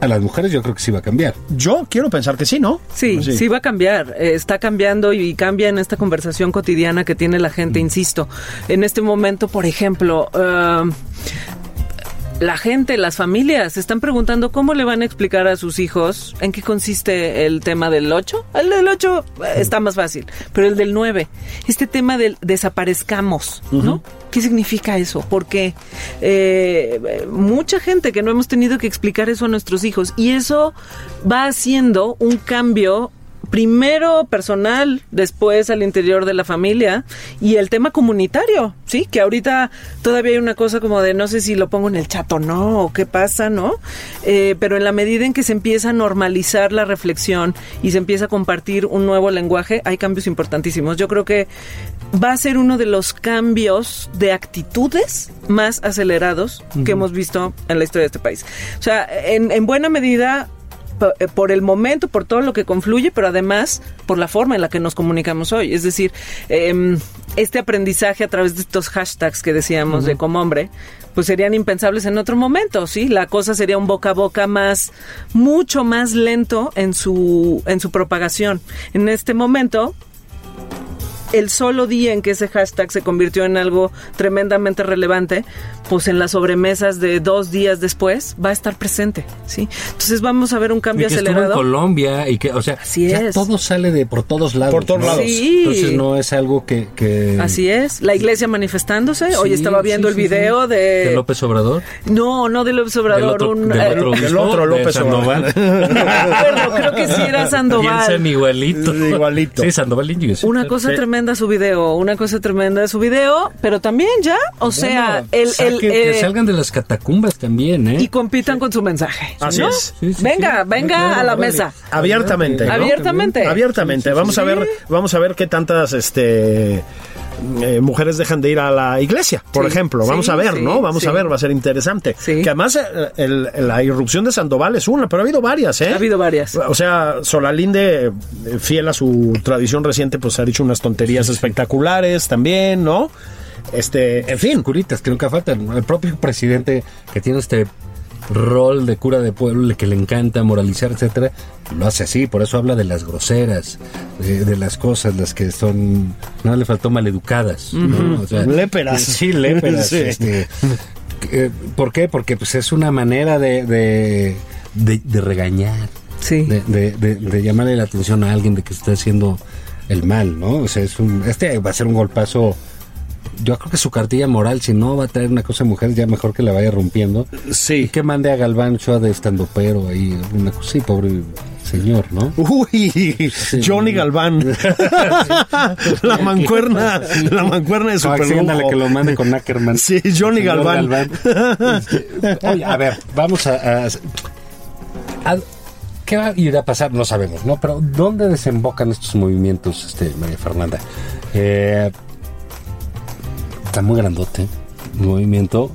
a las mujeres yo creo que sí va a cambiar. Yo quiero pensar que sí, ¿no? Sí, sí, va a cambiar. Eh, está cambiando y cambia en esta conversación cotidiana que tiene la gente, insisto. En este momento, por ejemplo, uh, la gente, las familias, se están preguntando cómo le van a explicar a sus hijos en qué consiste el tema del 8. El del 8 está más fácil, pero el del 9, este tema del desaparezcamos, ¿no? ¿Qué significa eso? Porque eh, mucha gente que no hemos tenido que explicar eso a nuestros hijos y eso va haciendo un cambio primero personal, después al interior de la familia y el tema comunitario, ¿sí? Que ahorita todavía hay una cosa como de no sé si lo pongo en el chat o no, o qué pasa, ¿no? Eh, pero en la medida en que se empieza a normalizar la reflexión y se empieza a compartir un nuevo lenguaje, hay cambios importantísimos. Yo creo que va a ser uno de los cambios de actitudes más acelerados que hemos visto en la historia de este país. O sea, en, en buena medida por el momento, por todo lo que confluye, pero además por la forma en la que nos comunicamos hoy. Es decir, eh, este aprendizaje a través de estos hashtags que decíamos de como hombre, pues serían impensables en otro momento, ¿sí? La cosa sería un boca a boca más, mucho más lento en su, en su propagación. En este momento, el solo día en que ese hashtag se convirtió en algo tremendamente relevante, pues en las sobremesas de dos días después va a estar presente, ¿sí? Entonces vamos a ver un cambio Y que acelerado. en Colombia y que, o sea, Así ya es. todo sale de por todos lados. Por todos ¿no? lados. Sí. Entonces no es algo que... que- Así es, la iglesia manifestándose. Hoy estaba viendo sí, el video sí. de... ¿De López Obrador. No, no de López Obrador, Del otro, un... del eh, otro, del López Sandoval. [laughs] no me acuerdo, creo que sí era Sandoval. Piensan igualito. Igualito. Sí, Sandoval. Una cosa Sí. Tremenda su video, una cosa tremenda su video, pero también ya, o sea, Bueno, el, saque- el, que eh, salgan de las catacumbas también, ¿eh? y compitan con su mensaje. Así ¿no? es. Sí, sí, venga, sí. venga Claro, a la vale. mesa. Abiertamente. ¿no? Abiertamente. Abiertamente. Vamos a ver, vamos a ver qué tantas este eh, mujeres dejan de ir a la iglesia, por Sí, ejemplo. Vamos sí, a ver, sí, ¿no? Vamos sí. a ver, va a ser interesante. Sí. Que además eh, el- la irrupción de Sandoval es una, pero ha habido varias, ¿eh? Ha habido varias. O sea, Solalinde, fiel a su tradición reciente, pues ha dicho unas tonterías espectaculares también, ¿no? Este, en fin. Curitas que nunca faltan. El propio presidente que tiene este rol de cura de pueblo que le encanta moralizar, etcétera, lo hace así, por eso habla de las groseras, de, de las cosas, las que son, no le faltó maleducadas, ¿no? O sea, Léperas. Sí, léperas. Sí. este, eh, ¿Por qué? Porque pues es una manera de, de, de- de regañar, Sí. de, de, de- de llamarle la atención a alguien de que está haciendo el mal, ¿no? O sea, es un, este va a ser un golpazo. Yo creo que su cartilla moral, si no va a traer una cosa de mujeres, ya mejor que la vaya rompiendo. Y Sí. que mande a Galván Shoa de estandopero ahí, una cosa, sí, pobre señor, ¿no? Uy, Johnny Galván. [laughs] [laughs] la mancuerna, la mancuerna de No, sí, ándale, super que lo mande con Ackerman. Sí, Johnny Galván. Este, Oye, a ver, vamos a, a- a- ¿Qué va a ir a pasar? No sabemos, ¿no? Pero ¿dónde desembocan estos movimientos, este, María Fernanda? Eh, está muy grandote el movimiento.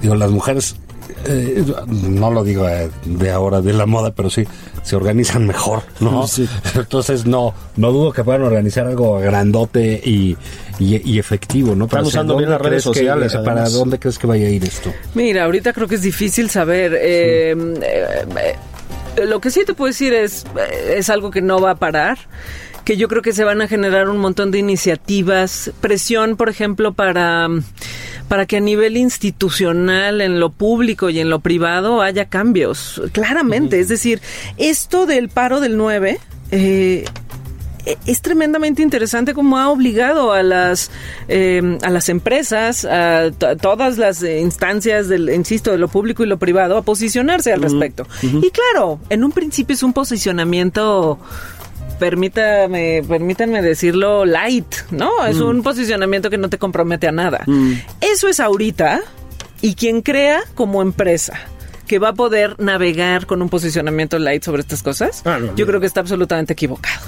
Digo, las mujeres, eh, no lo digo eh, de ahora de la moda, pero sí, se organizan mejor, ¿no? [laughs] Sí. Entonces, no, no dudo que puedan organizar algo grandote y, y, y efectivo, ¿no? Están usando ¿dónde bien las redes crees que- sociales, ¿Para dónde crees que vaya a ir esto? Mira, ahorita creo que es difícil saber. eh, eh, eh, lo que sí te puedo decir es, eh, es algo que no va a parar que yo creo que se van a generar un montón de iniciativas, presión, por ejemplo, para, para que a nivel institucional, en lo público y en lo privado, haya cambios, claramente. Es decir, esto del paro del 9, eh, es tremendamente interesante cómo ha obligado a las eh, a las empresas, a, todas las instancias del, insisto, de lo público y lo privado a posicionarse al respecto. Y claro, en un principio es un posicionamiento permítame, permítanme decirlo, light, ¿no? Es un posicionamiento que no te compromete a nada. Eso es ahorita y quien crea como empresa que va a poder navegar con un posicionamiento light sobre estas cosas, Ah, no, yo creo que está absolutamente equivocado.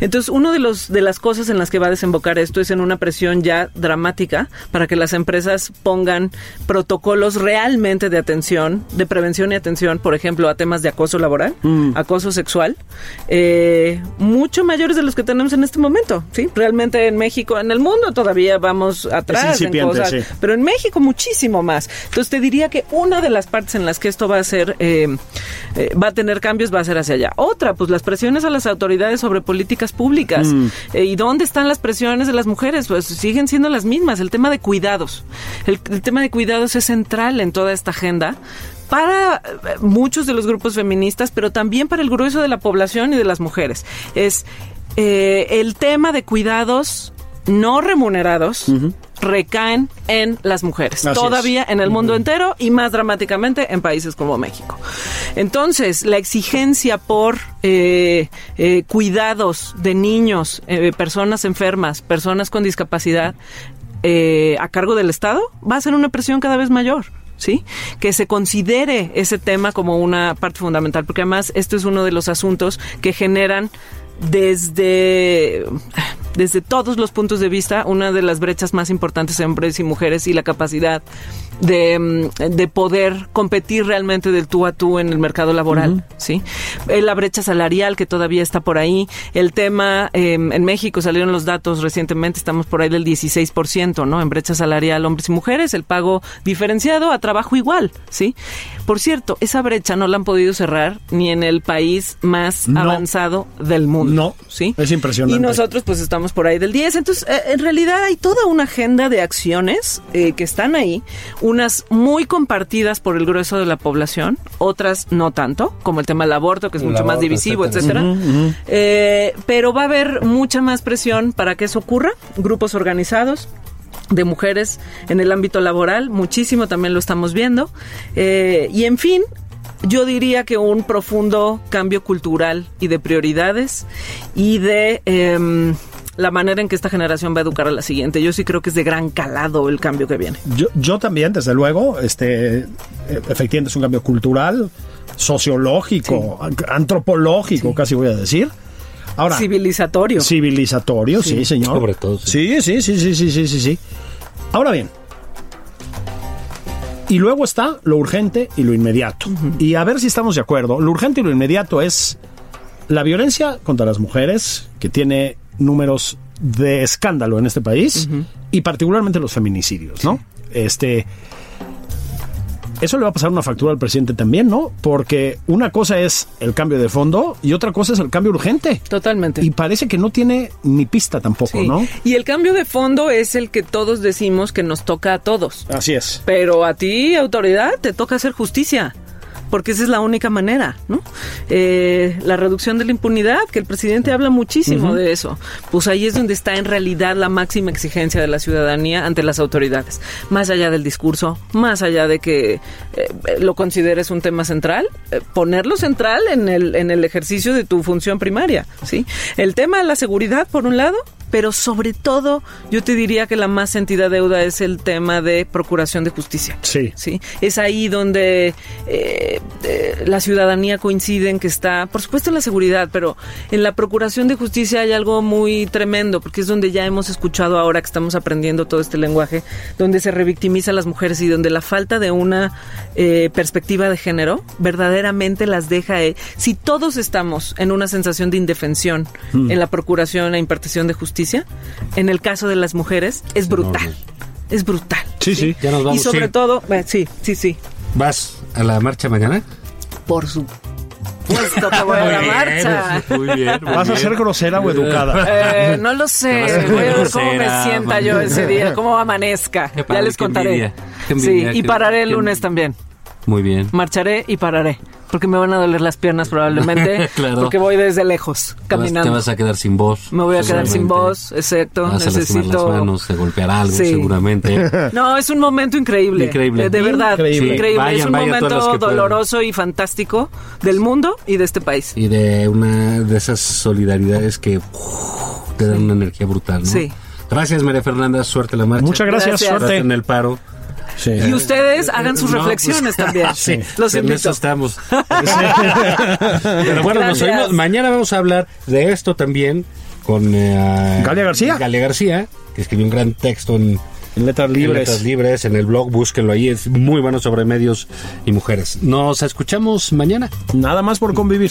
Entonces, uno de los de las cosas en las que va a desembocar esto es en una presión ya dramática para que las empresas pongan protocolos realmente de atención, de prevención y atención, por ejemplo, a temas de acoso laboral, acoso sexual, eh, mucho mayores de los que tenemos en este momento, ¿sí? Realmente en México, en el mundo todavía vamos atrás en cosas, sí. pero en México muchísimo más. Entonces te diría que una de las partes en las que esto esto va a ser, eh, eh, va a tener cambios, va a ser hacia allá. Otra, pues las presiones a las autoridades sobre políticas públicas. Eh, ¿Y dónde están las presiones de las mujeres? Pues siguen siendo las mismas. El tema de cuidados. El, el tema de cuidados es central en toda esta agenda para eh, muchos de los grupos feministas, pero también para el grueso de la población y de las mujeres. Es eh, el tema de cuidados no remunerados recaen en las mujeres. Así Todavía en el mundo entero y más dramáticamente en países como México. Entonces, la exigencia por eh, eh, cuidados de niños, eh, personas enfermas, personas con discapacidad a cargo del Estado va a ser una presión cada vez mayor. ¿Sí? Que se considere ese tema como una parte fundamental, porque además esto es uno de los asuntos que generan desde, desde todos los puntos de vista una de las brechas más importantes en hombres y mujeres y la capacidad de, mm, de poder competir realmente del tú a tú en el mercado laboral, ¿sí? Eh, La brecha salarial que todavía está por ahí, el tema, eh, en México salieron los datos recientemente, estamos por ahí del 16%, ¿no? En brecha salarial hombres y mujeres, el pago diferenciado a trabajo igual, ¿sí? Por cierto, esa brecha no la han podido cerrar ni en el país más No. avanzado del mundo, No. ¿sí? Es impresionante. Y nosotros pues estamos por ahí del 10. Entonces, eh, en realidad hay toda una agenda de acciones eh, que están ahí, unas muy compartidas por el grueso de la población, otras no tanto, como el tema del aborto, que es El mucho más divisivo, etcétera. etcétera. Eh, pero va a haber mucha más presión para que eso ocurra, grupos organizados de mujeres en el ámbito laboral, muchísimo también lo estamos viendo. Eh, y en fin, yo diría que un profundo cambio cultural y de prioridades y de em, la manera en que esta generación va a educar a la siguiente. Yo sí creo que es de gran calado el cambio que viene. Yo, yo también, desde luego, este, eh, efectivamente es un cambio cultural, sociológico, an- antropológico, casi voy a decir. Ahora, Civilizatorio. civilizatorio, sí, señor. Sobre todo, sí. Sí, sí, sí, sí, sí, sí, sí, sí. Ahora bien, y luego está lo urgente y lo inmediato. Y a ver si estamos de acuerdo. Lo urgente y lo inmediato es la violencia contra las mujeres, que tiene números de escándalo en este país, y particularmente los feminicidios, ¿no? Este. Eso le va a pasar una factura al presidente también, ¿no? Porque una cosa es el cambio de fondo y otra cosa es el cambio urgente. Totalmente. Y parece que no tiene ni pista tampoco, Sí. ¿no? Y el cambio de fondo es el que todos decimos que nos toca a todos. Así es. Pero a ti, autoridad, te toca hacer justicia. Porque esa es la única manera, ¿no? Eh, la reducción de la impunidad, que el presidente habla muchísimo de eso. Pues ahí es donde está en realidad la máxima exigencia de la ciudadanía ante las autoridades. Más allá del discurso, más allá de que eh, lo consideres un tema central, eh, ponerlo central en el, en el ejercicio de tu función primaria, ¿sí? El tema de la seguridad, por un lado, pero sobre todo yo te diría que la más sentida deuda es el tema de procuración de justicia. Sí. Sí, es ahí donde eh, eh, la ciudadanía coincide en que está, por supuesto en la seguridad, pero en la procuración de justicia hay algo muy tremendo, porque es donde ya hemos escuchado ahora que estamos aprendiendo todo este lenguaje, donde se revictimiza a las mujeres y donde la falta de una eh, perspectiva de género verdaderamente las deja. si todos estamos en una sensación de indefensión en la procuración e impartición de justicia, en el caso de las mujeres es brutal. Es brutal. Sí, sí. Ya nos vamos. Y sobre sí. todo, eh, sí, sí, sí. ¿Vas a la marcha mañana? Por supuesto que voy a la marcha. Muy bien. muy ¿Vas a ser grosera o educada? [laughs] Eh, no lo sé, voy a ver cómo me sienta yo ese día, cómo amanezca. Ya les contaré. envidia, Sí, y pararé el lunes también. Muy bien. Marcharé y pararé, porque me van a doler las piernas probablemente, [laughs] Claro. porque voy desde lejos caminando. Te vas a quedar sin voz. Me voy a quedar sin voz, exacto. Vas a Necesito. las manos, se golpeará algo Sí. seguramente. [laughs] No, es un momento increíble. Increíble. De verdad. Increíble. Es un momento doloroso y fantástico del mundo y de este país. y de una de esas solidaridades que te dan una energía brutal, ¿no? Sí. Gracias, María Fernanda. Suerte la marcha. Muchas gracias, Gracias. Suerte. en el paro. Sí. Y ustedes hagan sus No, reflexiones pues, también. [laughs] sí, Los en invito. eso estamos. [laughs] Pero bueno, nos oímos. Mañana vamos a hablar de esto también con eh, Galia García. Galia García, que escribió un gran texto en, En letras en libres. Letras Libres, en el blog, búsquenlo ahí, es muy bueno sobre medios y mujeres. Nos escuchamos mañana. Nada más por convivir.